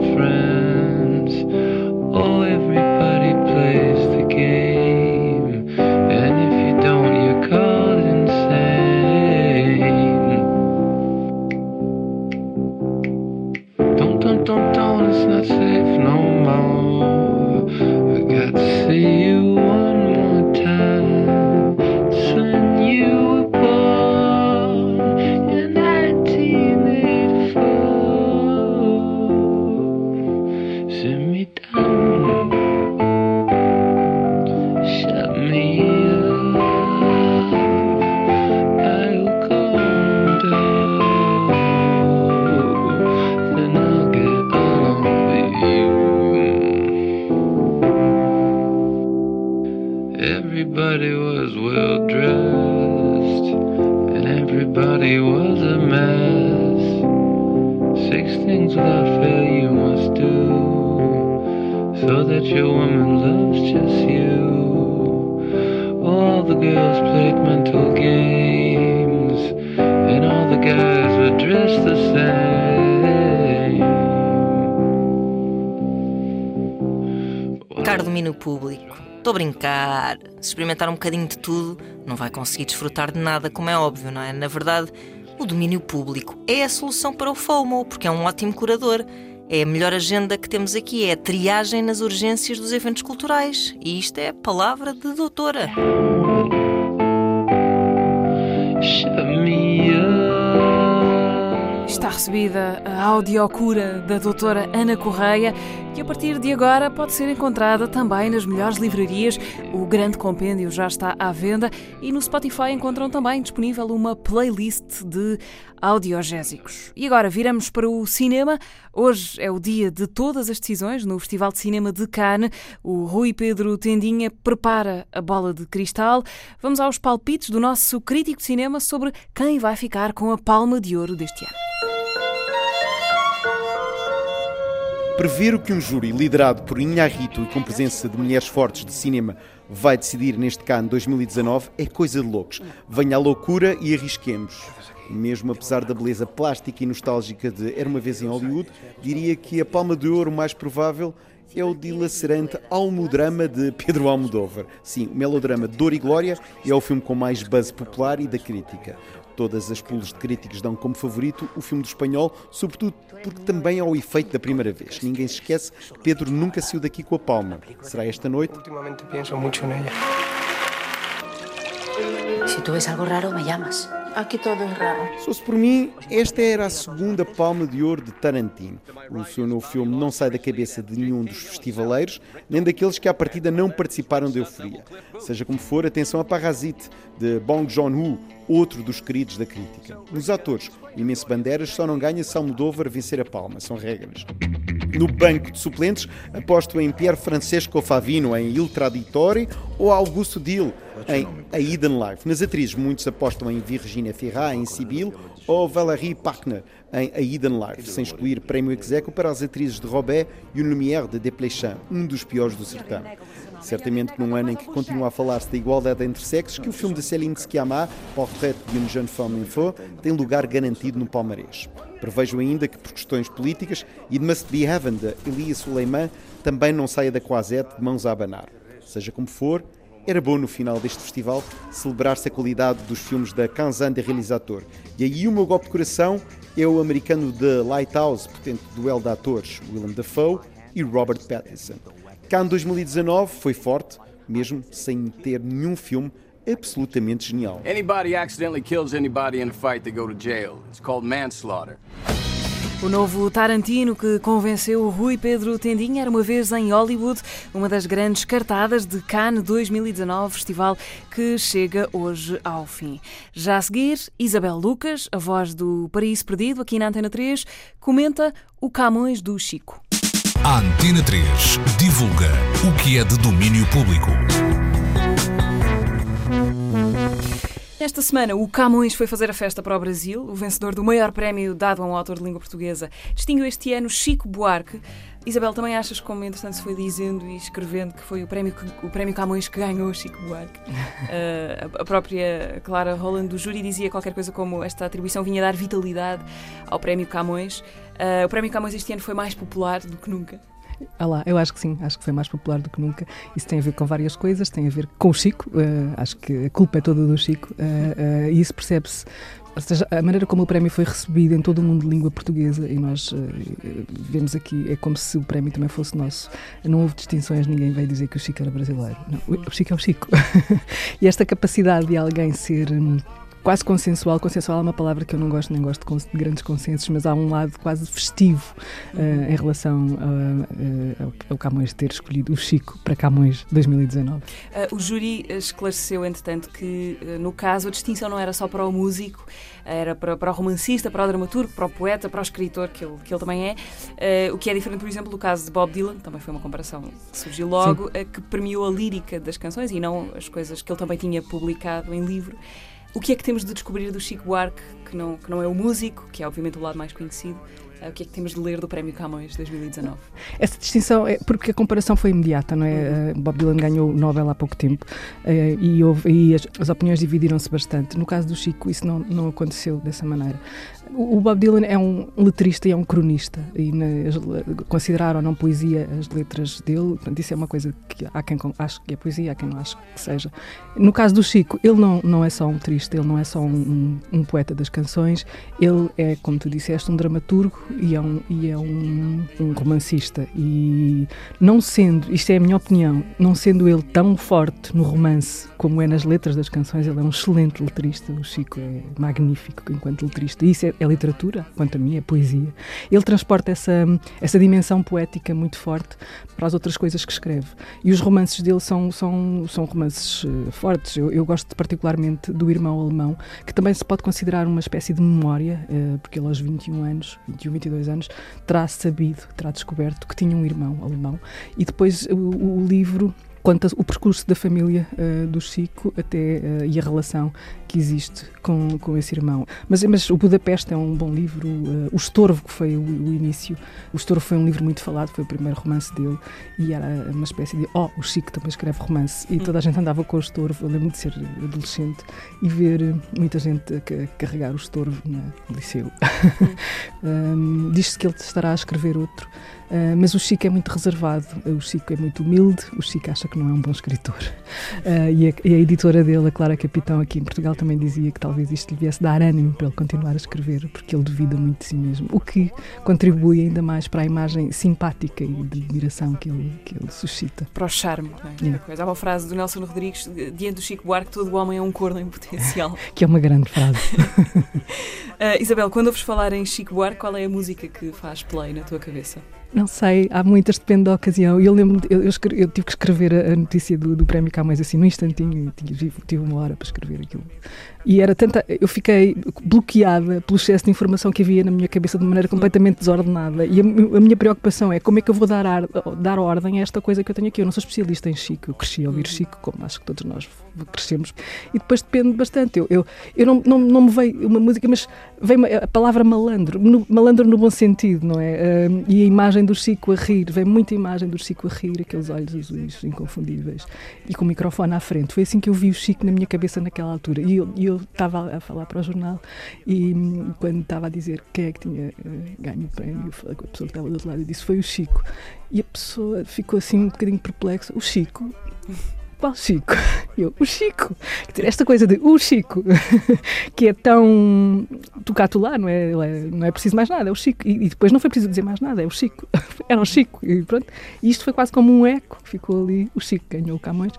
bocadinho de tudo, não vai conseguir desfrutar de nada, como é óbvio, não é? Na verdade, o domínio público é a solução para o FOMO, porque é um ótimo curador. É a melhor agenda que temos aqui, é a triagem nas urgências dos eventos culturais. E isto é a palavra de doutora. Está recebida a audiocura da doutora Ana Correia, partir de agora pode ser encontrada também nas melhores livrarias. O grande compêndio já está à venda e no Spotify encontram também disponível uma playlist de audiogésicos. E agora viramos para o cinema. Hoje é o dia de todas as decisões no Festival de Cinema de Cannes. O Rui Pedro Tendinha prepara a bola de cristal. Vamos aos palpites do nosso crítico de cinema sobre quem vai ficar com a palma de ouro deste ano. Prever o que um júri liderado por Inharrito e com presença de mulheres fortes de cinema vai decidir neste Cannes 2019 é coisa de loucos. Venha à loucura e arrisquemos. Mesmo apesar da beleza plástica e nostálgica de Era uma vez em Hollywood, diria que a palma de ouro mais provável é o dilacerante Almodrama de Pedro Almodóvar. Sim, o melodrama Dor e Glória é o filme com mais buzz popular e da crítica. Todas as pulos de críticos dão como favorito o filme do espanhol, sobretudo porque também é o efeito da primeira vez. Ninguém se esquece, Pedro nunca saiu daqui com a palma. Será esta noite? Últimamente pienso mucho en ella. Si tú ves algo raro, me llamas. Aquí todo es raro. Se fosse por mim, esta era a segunda palma de ouro de Tarantino. O seu novo filme não sai da cabeça de nenhum dos festivaleiros, nem daqueles que à partida não participaram da euforia. Seja como for, atenção a Parasite, de Bong Joon-ho, outro dos queridos da crítica. Nos atores, o imenso Bandeiras só não ganha se Almodóvar vencer a palma, são regras. No banco de suplentes, aposto em Pier Francesco Favino em Il Traditore ou Augusto Dill em A Hidden Life. Nas atrizes, muitos apostam em Virginia Ferrat em Sibyl ou Valérie Pachner em A Hidden Life, sem excluir prémio execo para as atrizes de Robert e Une Lumière de Desplechin, um dos piores do certame. Certamente que num ano em que continua a falar-se da igualdade entre sexos, que o filme de Céline Sciamma, Portrait de une jeune femme in feu, tem lugar garantido no palmarès. Prevejo ainda que, por questões políticas, It Must Be Heaven, de Elias Suleiman, também não saia da Quasete de mãos a abanar. Seja como for, era bom no final deste festival celebrar-se a qualidade dos filmes da Kanzan de realizador. E aí o meu golpe de coração é o americano de Lighthouse, portanto, duelo de atores, Willem Dafoe e Robert Pattinson. Cannes 2019 foi forte, mesmo sem ter nenhum filme absolutamente genial. Anybody accidentally kills anybody in a fight, they go to jail. It's called manslaughter. O novo Tarantino que convenceu o Rui Pedro Tendinha era uma vez em Hollywood, uma das grandes cartadas de Cannes 2019, festival que chega hoje ao fim. Já a seguir, Isabel Lucas, a voz do Paraíso Perdido, aqui na Antena 3, comenta o Camões do Chico. A Antena 3 divulga o que é de domínio público. Esta semana, o Camões foi fazer a festa para o Brasil. O vencedor do maior prémio dado a um autor de língua portuguesa distinguiu este ano Chico Buarque. Isabel, também achas, como entretanto se foi dizendo e escrevendo, que foi o prémio, que, o prémio Camões que ganhou Chico Buarque? [LAUGHS] Uh, a, própria Clara Roland do júri dizia qualquer coisa como esta atribuição vinha dar vitalidade ao prémio Camões. Uh, o prémio Camões este ano foi mais popular do que nunca. Ah lá, eu acho que sim, acho que foi mais popular do que nunca. Isso tem a ver com várias coisas, tem a ver com o Chico, uh, acho que a culpa é toda do Chico, uh, uh, e isso percebe-se. Ou seja, a maneira como o prémio foi recebido em todo o mundo de língua portuguesa, e nós vemos aqui, é como se o prémio também fosse nosso. Não houve distinções, ninguém veio dizer que o Chico era brasileiro. Não, o Chico é o Chico. [LAUGHS] e esta capacidade de alguém ser. Um, quase consensual. Consensual é uma palavra que eu não gosto, nem gosto de grandes consensos, mas há um lado quase festivo uh, em relação uh, uh, ao Camões ter escolhido o Chico para Camões 2019. o júri esclareceu, entretanto, que no caso a distinção não era só para o músico, era para, para o romancista, para o dramaturgo, para o poeta, para o escritor, que ele, que ele também é. o que é diferente, por exemplo, do caso de Bob Dylan, também foi uma comparação que surgiu logo, que premiou a lírica das canções e não as coisas que ele também tinha publicado em livro. O que é que temos de descobrir do Chico Buarque, que não, que não é o músico, que é obviamente o lado mais conhecido? Uh, o que é que temos de ler do Prémio Camões 2019? Essa distinção é porque a comparação foi imediata, não é? Uh, Bob Dylan ganhou o Nobel há pouco tempo uh, e, houve, e as, as opiniões dividiram-se bastante. No caso do Chico, isso não, não aconteceu dessa maneira. O Bob Dylan é um letrista e é um cronista, e na, considerar ou não poesia as letras dele, portanto, isso é uma coisa que há quem acha que é poesia, há quem não acha que seja. No caso do Chico, ele não, não é só um letrista, ele não é só um, um, um, poeta das canções, ele é, como tu disseste, um dramaturgo e é um, e é um, um romancista. E não sendo, isto é a minha opinião, não sendo ele tão forte no romance como é nas letras das canções, ele é um excelente letrista. O Chico é magnífico enquanto letrista. Isso é, é literatura, quanto a mim, é poesia. Ele transporta essa, essa dimensão poética muito forte para as outras coisas que escreve. E os romances dele são, são, são romances uh, fortes. Eu, eu, gosto particularmente do Irmão Alemão, que também se pode considerar uma espécie de memória, uh, porque ele aos 21 anos, 21, 22 anos, terá sabido, terá descoberto que tinha um irmão alemão. E depois o, o livro conta o percurso da família uh, do Chico até uh, e a relação que existe com, com esse irmão. Mas, mas o Budapeste é um bom livro. Uh, o Estorvo, que foi o, o, início, o Estorvo foi um livro muito falado, foi o primeiro romance dele e era uma espécie de oh, o Chico também escreve romance e toda a gente andava com o Estorvo. Eu lembro de ser adolescente e ver muita gente a, a carregar o Estorvo no liceu. um, [LAUGHS] Diz-se que ele estará a escrever outro. Uh, mas o Chico é muito reservado, o Chico é muito humilde, o Chico acha que não é um bom escritor. Uh, e, a, e, a, editora dele, a Clara Capitão, aqui em Portugal, também dizia que talvez isto lhe viesse dar ânimo para ele continuar a escrever, porque ele duvida muito de si mesmo, o que contribui ainda mais para a imagem simpática e de admiração que ele, que ele suscita. Para o charme, não é? Coisa. Há uma frase do Nelson Rodrigues, diante do Chico Buarque, todo homem é um corno em potencial. [LAUGHS] que é uma grande frase. uh, [LAUGHS] Isabel, quando ouves falar em Chico Buarque, qual é a música que faz play na tua cabeça? Não sei, há muitas, depende da ocasião. E eu lembro, eu, eu, eu, tive que escrever a, a notícia do, do Prémio Camões assim, num instantinho, tive, tive uma hora para escrever aquilo. E era tanta. Eu fiquei bloqueada pelo excesso de informação que havia na minha cabeça de maneira completamente desordenada. E a, a minha preocupação é como é que eu vou dar, ar, dar ordem a esta coisa que eu tenho aqui. Eu não sou especialista em Chico, eu cresci a ouvir Chico, como acho que todos nós crescemos. E depois depende bastante. Eu, eu, eu não, não, não me veio uma música, mas veio a palavra malandro, no, malandro no bom sentido, não é? E a imagem do Chico a rir, vem muita imagem do Chico a rir, aqueles olhos azuis inconfundíveis, e com o microfone à frente. Foi assim que eu vi o Chico na minha cabeça naquela altura. E eu, estava a falar para o jornal e quando estava a dizer quem é que tinha uh, ganho o prémio, a pessoa que estava do outro lado e disse foi o Chico. E a pessoa ficou assim um bocadinho perplexa. O Chico? Qual Chico? [LAUGHS] Eu, o Chico. Esta coisa de o Chico, [LAUGHS] que é tão tocado lá, não é, é, não é preciso mais nada, é o Chico. E, e, depois não foi preciso dizer mais nada, é o Chico. [LAUGHS] Era o Chico. E pronto. E isto foi quase como um eco ficou ali. O Chico ganhou o Camões.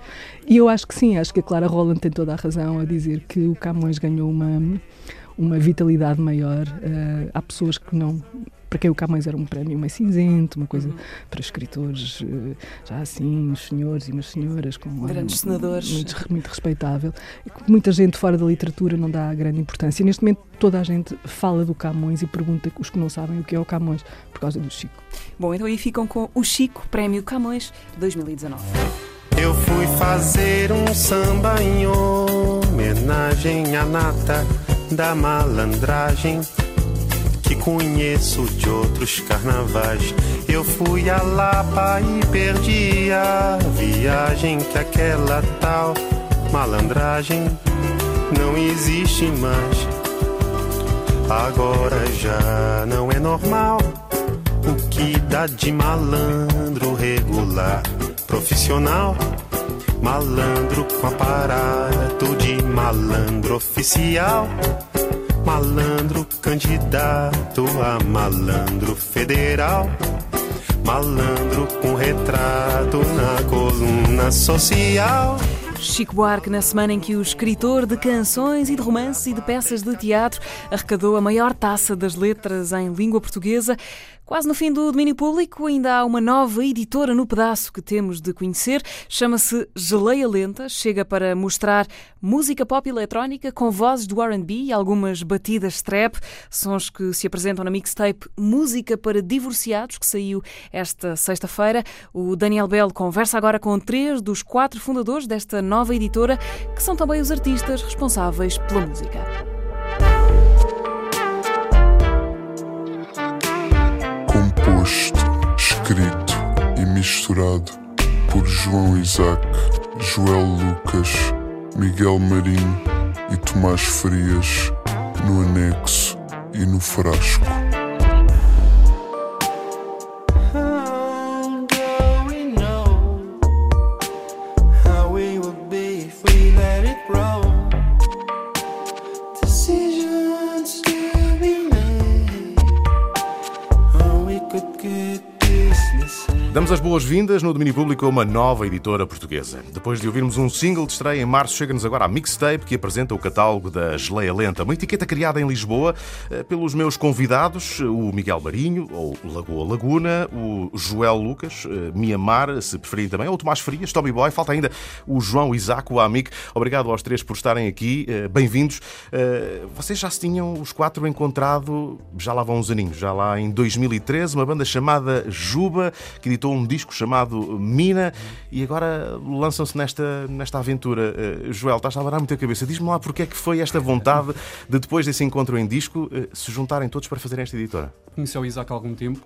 E eu acho que sim, acho que a Clara Roland tem toda a razão a dizer que o Camões ganhou uma uma vitalidade maior. Uh, há pessoas que não para quem o Camões era um prémio mais cinzento, uma coisa uhum. para escritores uh, já assim, uns senhores e umas senhoras com grandes senadores, muito, muito respeitável. Muita gente fora da literatura não dá grande importância. Neste momento toda a gente fala do Camões e pergunta os que não sabem o que é o Camões por causa do Chico. Bom, então aí ficam com o Chico Prémio Camões 2019. Eu fui fazer um samba em homenagem à nata da malandragem que conheço de outros carnavais. Eu fui a Lapa e perdi a viagem que aquela tal malandragem não existe mais. Agora já não é normal o que dá de malandro regular, profissional. Malandro com aparato de malandro oficial Malandro candidato a malandro federal. Malandro com retrato na coluna social. Chico Buarque, na semana em que o escritor de canções e de romances e de peças de teatro arrecadou a maior taça das letras em língua portuguesa, Quase no fim do domínio público, ainda há uma nova editora no pedaço que temos de conhecer. Chama-se Geleia Lenta. Chega para mostrar música pop eletrónica com vozes do RB e algumas batidas trap, sons que se apresentam na mixtape Música para Divorciados, que saiu esta sexta-feira. O Daniel Bell conversa agora com três dos quatro fundadores desta nova editora, que são também os artistas responsáveis pela música. Composto, escrito e misturado por João Isaac, Joel Lucas, Miguel Marinho e Tomás Frias, no anexo e no frasco. Damos as boas-vindas no domínio público a uma nova editora portuguesa. Depois de ouvirmos um single de estreia em março, chega-nos agora a mixtape que apresenta o catálogo da Geleia Lenta, uma etiqueta criada em Lisboa eh, pelos meus convidados, o Miguel Marinho, ou Lagoa Laguna, o Joel Lucas, eh, Miamar, se preferirem também, ou o Tomás Frias, Tommy Boy, falta ainda o João Isaac, o amigo. Obrigado aos três por estarem aqui, eh, bem-vindos. Vocês já se tinham os quatro encontrado, já lá vão uns aninhos, já lá em 2013, uma banda chamada Juba, que editou um disco chamado Mina e agora lançam-se nesta, nesta aventura. Eh, Joel, estás a abanar muito a cabeça. Diz-me lá porque é que foi esta vontade de, depois desse encontro em disco, eh, se juntarem todos para fazerem esta editora? Conheci o Isaac há algum tempo,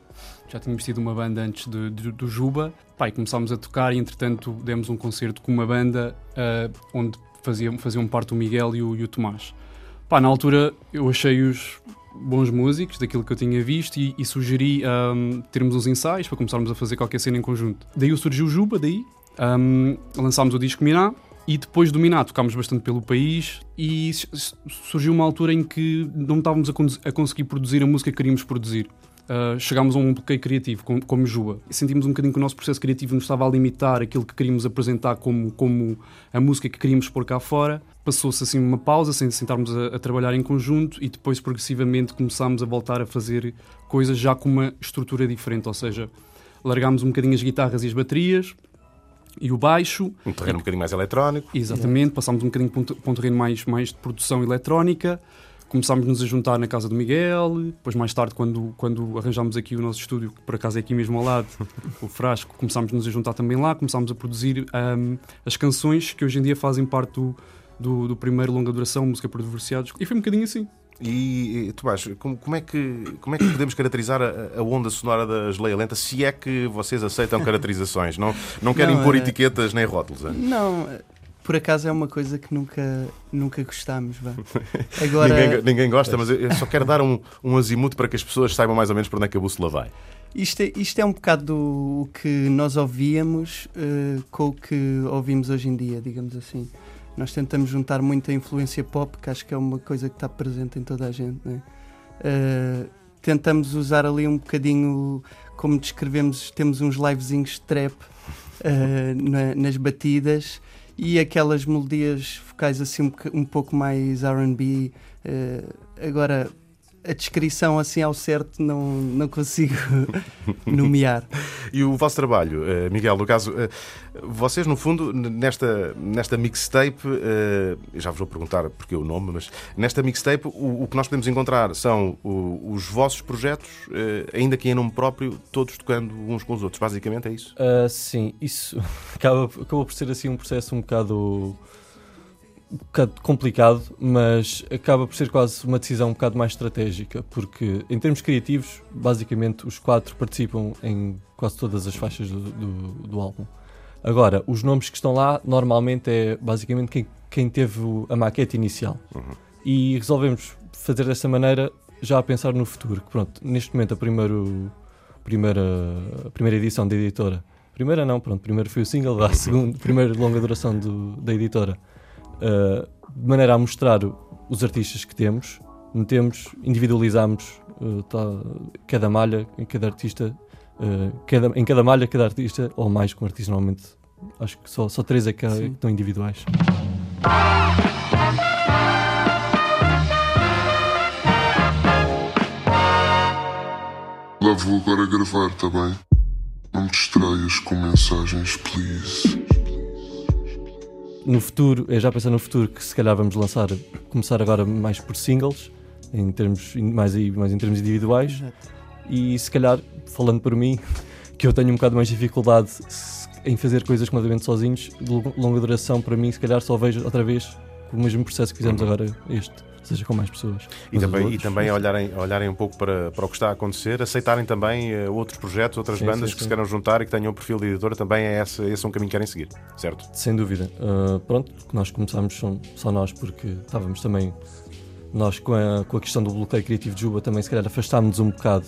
já tínhamos tido uma banda antes de- de- do Juba. E começámos a tocar e entretanto demos um concerto com uma banda ah, onde faziam, faziam parte o Miguel e o, e o Tomás. Pá, na altura eu achei-os bons músicos daquilo que eu tinha visto e, e sugeri ahm, termos uns ensaios para começarmos a fazer qualquer cena em conjunto. Daí surgiu o Juba, daí ahm, lançámos o disco Miná e depois do Miná tocámos bastante pelo país e surgiu uma altura em que não estávamos a, a conseguir produzir a música que queríamos produzir. Uh, chegámos a um bloqueio criativo, como, como Juba. E sentimos um bocadinho que o nosso processo criativo nos estava a limitar aquilo que queríamos apresentar como, como a música que queríamos pôr cá fora. Passou-se assim uma pausa, sem sentarmos a, a trabalhar em conjunto e depois progressivamente começámos a voltar a fazer coisas já com uma estrutura diferente, ou seja, largámos um bocadinho as guitarras e as baterias e o baixo. Um terreno um bocadinho mais eletrónico. Exatamente, passámos um bocadinho para um, para um terreno mais, mais de produção eletrónica, começámos-nos a juntar na casa do Miguel, depois mais tarde, quando, quando arranjámos aqui o nosso estúdio, que por acaso é aqui mesmo ao lado, [LAUGHS] o Frasco, começámos-nos a juntar também lá, começámos a produzir ahm, as canções que hoje em dia fazem parte do, do, do primeiro longa duração, Música para Divorciados, e foi um bocadinho assim. E, e, Tomás, como, como é que, como é que podemos caracterizar a, a onda sonora da Geleia Lenta, se é que vocês aceitam [LAUGHS] caracterizações? Não, não querem Não, pôr é- etiquetas nem rótulos? é? Não, por acaso é uma coisa que nunca, nunca gostámos. Vá. [LAUGHS] Agora, ninguém, ninguém gosta, mas eu só quero dar um, um azimuto para que as pessoas saibam mais ou menos para onde é que a bússola vai. Isto é, isto é um bocado o que nós ouvíamos eh, com o que ouvimos hoje em dia, digamos assim. Nós tentamos juntar muita influência pop, que acho que é uma coisa que está presente em toda a gente. né? Eh, tentamos usar ali um bocadinho, como descrevemos, temos uns livezinhos de trap eh, na- nas batidas e aquelas melodias focais assim um, um pouco mais RB. eh, agora, a descrição assim ao certo não, não consigo [LAUGHS] nomear. E o vosso trabalho, eh, Miguel, no caso, eh, vocês no fundo, nesta, nesta mixtape, eh, já vos vou perguntar porque o nome, mas nesta mixtape o, o que nós podemos encontrar são o- os vossos projetos, ainda que em nome próprio, todos tocando uns com os outros, basicamente é isso? Ah, sim, isso [LAUGHS] acaba, acabou por ser assim um processo um bocado, um bocado complicado, mas acaba por ser quase uma decisão um bocado mais estratégica, porque em termos criativos, basicamente os quatro participam em quase todas as faixas do, do, do álbum. Agora, os nomes que estão lá normalmente é basicamente quem, quem teve a maquete inicial. E resolvemos fazer desta maneira já a pensar no futuro. Que pronto, neste momento a primeiro, primeira, a primeira edição da editora. Primeira não, pronto, primeiro foi o single, a [LAUGHS] segunda, primeira longa duração do- da editora. Uh, de maneira a mostrar os artistas que temos, metemos, individualizamos uh, tá- cada malha, em cada artista, uh, cada- em cada malha, cada artista, ou mais com artista normalmente. Acho que só, só três é que, Sim. que estão individuais. Lá vou agora gravar, tá bem? Não me distraias com mensagens, please. No futuro, eu já pensei no futuro que se calhar vamos lançar, começar agora mais por singles, em termos, mais, mais em termos individuais. Exato. E se calhar, falando por mim, que eu tenho um bocado mais dificuldade em fazer coisas completamente sozinhos, de long- longa duração, para mim, se calhar só vejo outra vez o mesmo processo que fizemos agora este, seja com mais pessoas. E também, e outros, também olharem, olharem um pouco para, para o que está a acontecer, aceitarem também eh, outros projetos, outras Sim, bandas sim, que se queiram juntar e que tenham um perfil de editora, também é esse, esse um caminho que querem seguir, certo? Sem dúvida. Uh, pronto, nós começámos só, só nós porque estávamos também, nós com a, com a questão do bloqueio criativo de Juba também se calhar afastámos um bocado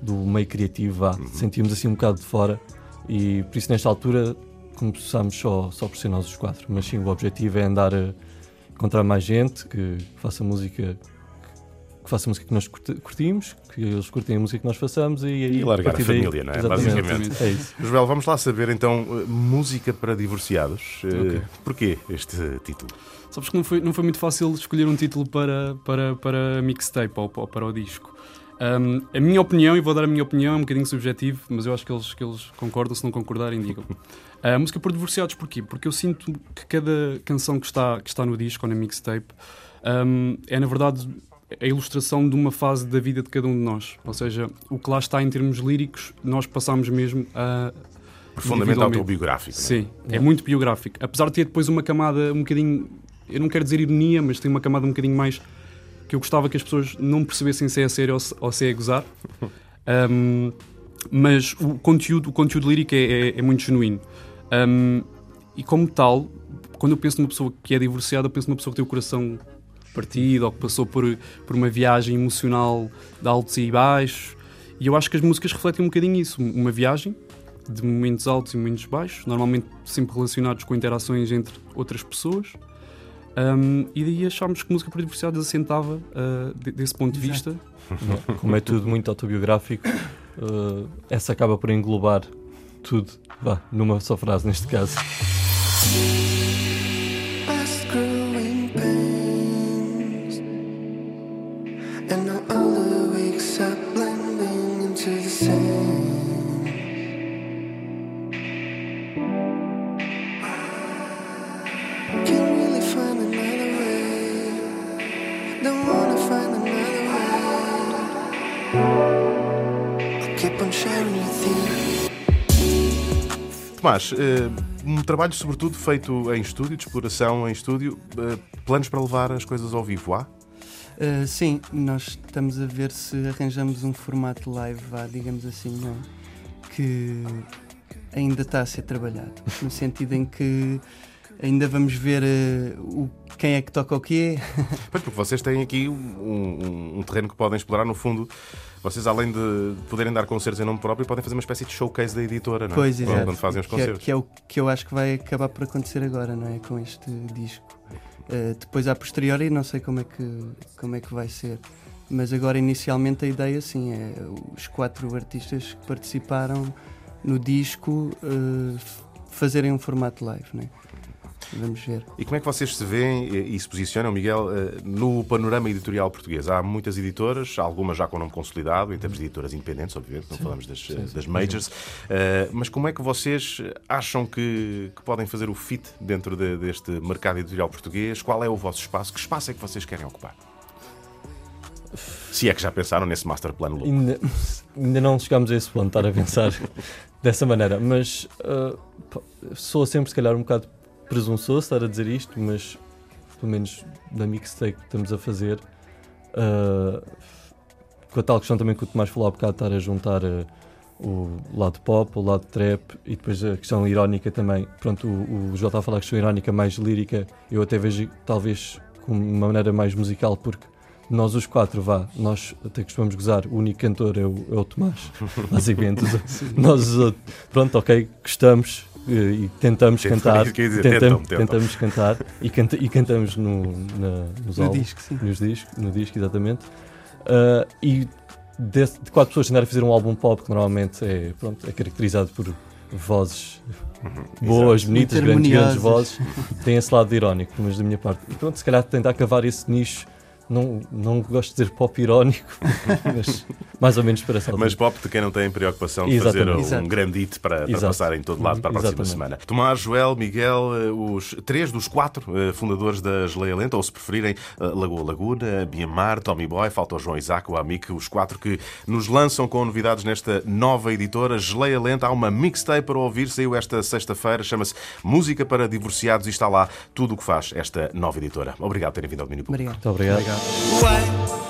do meio criativo, vá, sentíamos assim um bocado de fora e por isso nesta altura começámos só, só por ser nós os quatro, mas sim o objetivo é andar a encontrar mais gente que faça música que faça música que nós curti- curtimos, que eles curtem a música que nós façamos e aí E largar a partir daí- família, não é? Exatamente. Basicamente. É isso. Joel, vamos lá saber então uh, música para divorciados. Uh, Ok. Porquê este título? Sabes que não foi, não foi muito fácil escolher um título para, para, para a mixtape ou, ou para o disco. Um, a minha opinião, e vou dar a minha opinião, é um bocadinho subjetivo, mas eu acho que eles, que eles concordam, se não concordarem, digam. [LAUGHS] A música por divorciados, porquê? Porque eu sinto que cada canção que está, que está no disco ou na mixtape um, é, na verdade, a ilustração de uma fase da vida de cada um de nós. Ou seja, o que lá está em termos líricos, nós passamos mesmo a. Profundamente autobiográfico, é? Sim, é É. muito biográfico. Apesar de ter depois uma camada um bocadinho. Eu não quero dizer ironia, mas tem uma camada um bocadinho mais. que eu gostava que as pessoas não percebessem se é a sério ou se, ou se é a gozar. [LAUGHS] Um, mas o conteúdo, o conteúdo lírico é, é- é muito genuíno. Um, e como tal, quando eu penso numa pessoa que é divorciada, eu penso numa pessoa que tem o coração partido ou que passou por, por uma viagem emocional de altos e baixos. E eu acho que as músicas refletem um bocadinho isso. Uma viagem de momentos altos e momentos baixos, normalmente sempre relacionados com interações entre outras pessoas. Um, e daí achámos que música para divorciados assentava uh, de- desse ponto de vista. [LAUGHS] Como é tudo muito autobiográfico, uh, essa acaba por englobar tudo, vá, numa só frase neste caso. Tomás, eh, um trabalho sobretudo feito em estúdio, de exploração em estúdio, eh, planos para levar as coisas ao vivo, há? Uh, sim, nós estamos a ver se arranjamos um formato live, vá, digamos assim, não é? que ainda está a ser trabalhado, no sentido em que ainda vamos ver uh, o, quem é que toca o quê. [LAUGHS] Pois, porque vocês têm aqui um, um- um terreno que podem explorar, no fundo. Vocês, além de poderem dar concertos em nome próprio, podem fazer uma espécie de showcase da editora, não é? Pois, exato. Quando fazem os Que é- concertos. Que é, o que eu acho que vai acabar por acontecer agora, não é? Com este disco. Uh, depois, a posteriori, não sei como é, que, como é que vai ser. Mas agora, inicialmente, a ideia, sim, é os quatro artistas que participaram no disco uh, fazerem um formato live, não é? Vamos ver. E como é que vocês se veem eh, e se posicionam, Miguel, eh, no panorama editorial português? Há muitas editoras, algumas já com nome consolidado, em termos de editoras independentes, obviamente, não Sim. falamos das, Sim, sim. das majors. Eh, mas como é que vocês acham que, que podem fazer o fit dentro de- deste mercado editorial português? Qual é o vosso espaço? Que espaço é que vocês querem ocupar? Se é que já pensaram nesse master plan louco. Ainda, ainda não chegámos a esse ponto, estar a pensar [LAUGHS] dessa maneira, mas uh, sou sempre, se calhar, um bocado presunçoso estar a dizer isto, mas pelo menos da mixtape que estamos a fazer, uh, com a tal questão também que o Tomás falou há bocado, estar a juntar uh, o lado pop, o lado trap e depois a questão irónica também. Pronto, o, o João está a falar que questão irónica mais lírica, eu até vejo talvez com uma maneira mais musical, porque nós os quatro, vá, nós até costumamos gozar, o único cantor é o, é o Tomás, [LAUGHS] basicamente. Nós outros, pronto, ok, gostamos e tentamos Tentam, cantar, isso quer dizer, tentam- tentam, tentam. tentamos cantar e, canta- e cantamos no, na- nos No álbuns, disco, sim. nos discos, no disco, exatamente. Ah, e desse- de quatro pessoas tentar a fazer um álbum pop que normalmente é, pronto, é caracterizado por vozes boas, Exato. bonitas, grandes, grandes vozes, tem esse lado irónico, mas da minha parte. E pronto, se calhar tentar cavar esse nicho não, não gosto de dizer pop irónico, [LAUGHS] mas mais ou menos para essa altura. Mas pop de quem não tem preocupação de Exatamente. fazer um Exato. grande hit para, para passar em todo lado para a próxima Exatamente. semana. Tomás, Joel, Miguel, eh, os três dos quatro eh, fundadores da Geleia Lenta, ou se preferirem, eh, Lagoa Laguna, Biamar, Tommy Boy, falta o João Isaac, o Amic, os quatro que nos lançam com novidades nesta nova editora. Geleia Lenta, há uma mixtape para ouvir, saiu esta sexta-feira, chama-se Música para Divorciados e está lá tudo o que faz esta nova editora. Obrigado por terem vindo ao Domínio Público. Muito obrigado. Why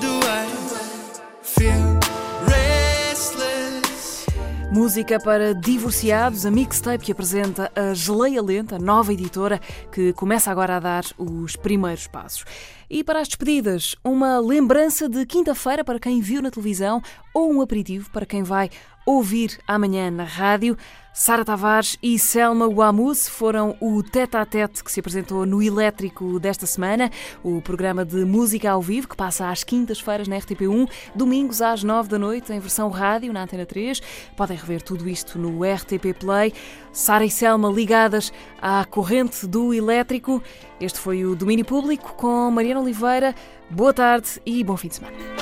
do I feel restless? Música para divorciados, a mixtape que apresenta a Geleia Lenta, nova editora, que começa agora a dar os primeiros passos. E para as despedidas, uma lembrança de quinta-feira para quem viu na televisão ou um aperitivo para quem vai ouvir amanhã na rádio. Sara Tavares e Selma Wamus foram o tete-a-tete que se apresentou no Elétrico desta semana, o programa de música ao vivo que passa às quintas-feiras na RTP1, domingos às nove da noite em versão rádio na Antena 3. Podem rever tudo isto no RTP Play. Sara e Selma ligadas à corrente do Elétrico. Este foi o Domínio Público com Mariana Oliveira. Boa tarde e bom fim de semana.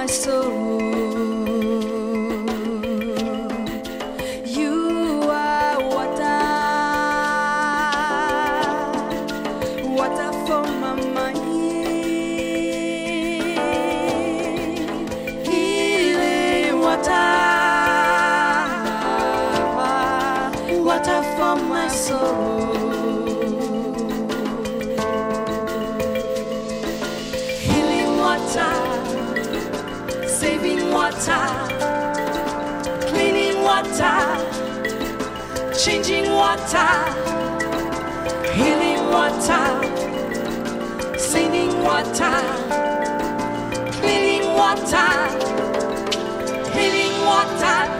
My soul. Changing water, healing water, saving water, cleaning water, healing water,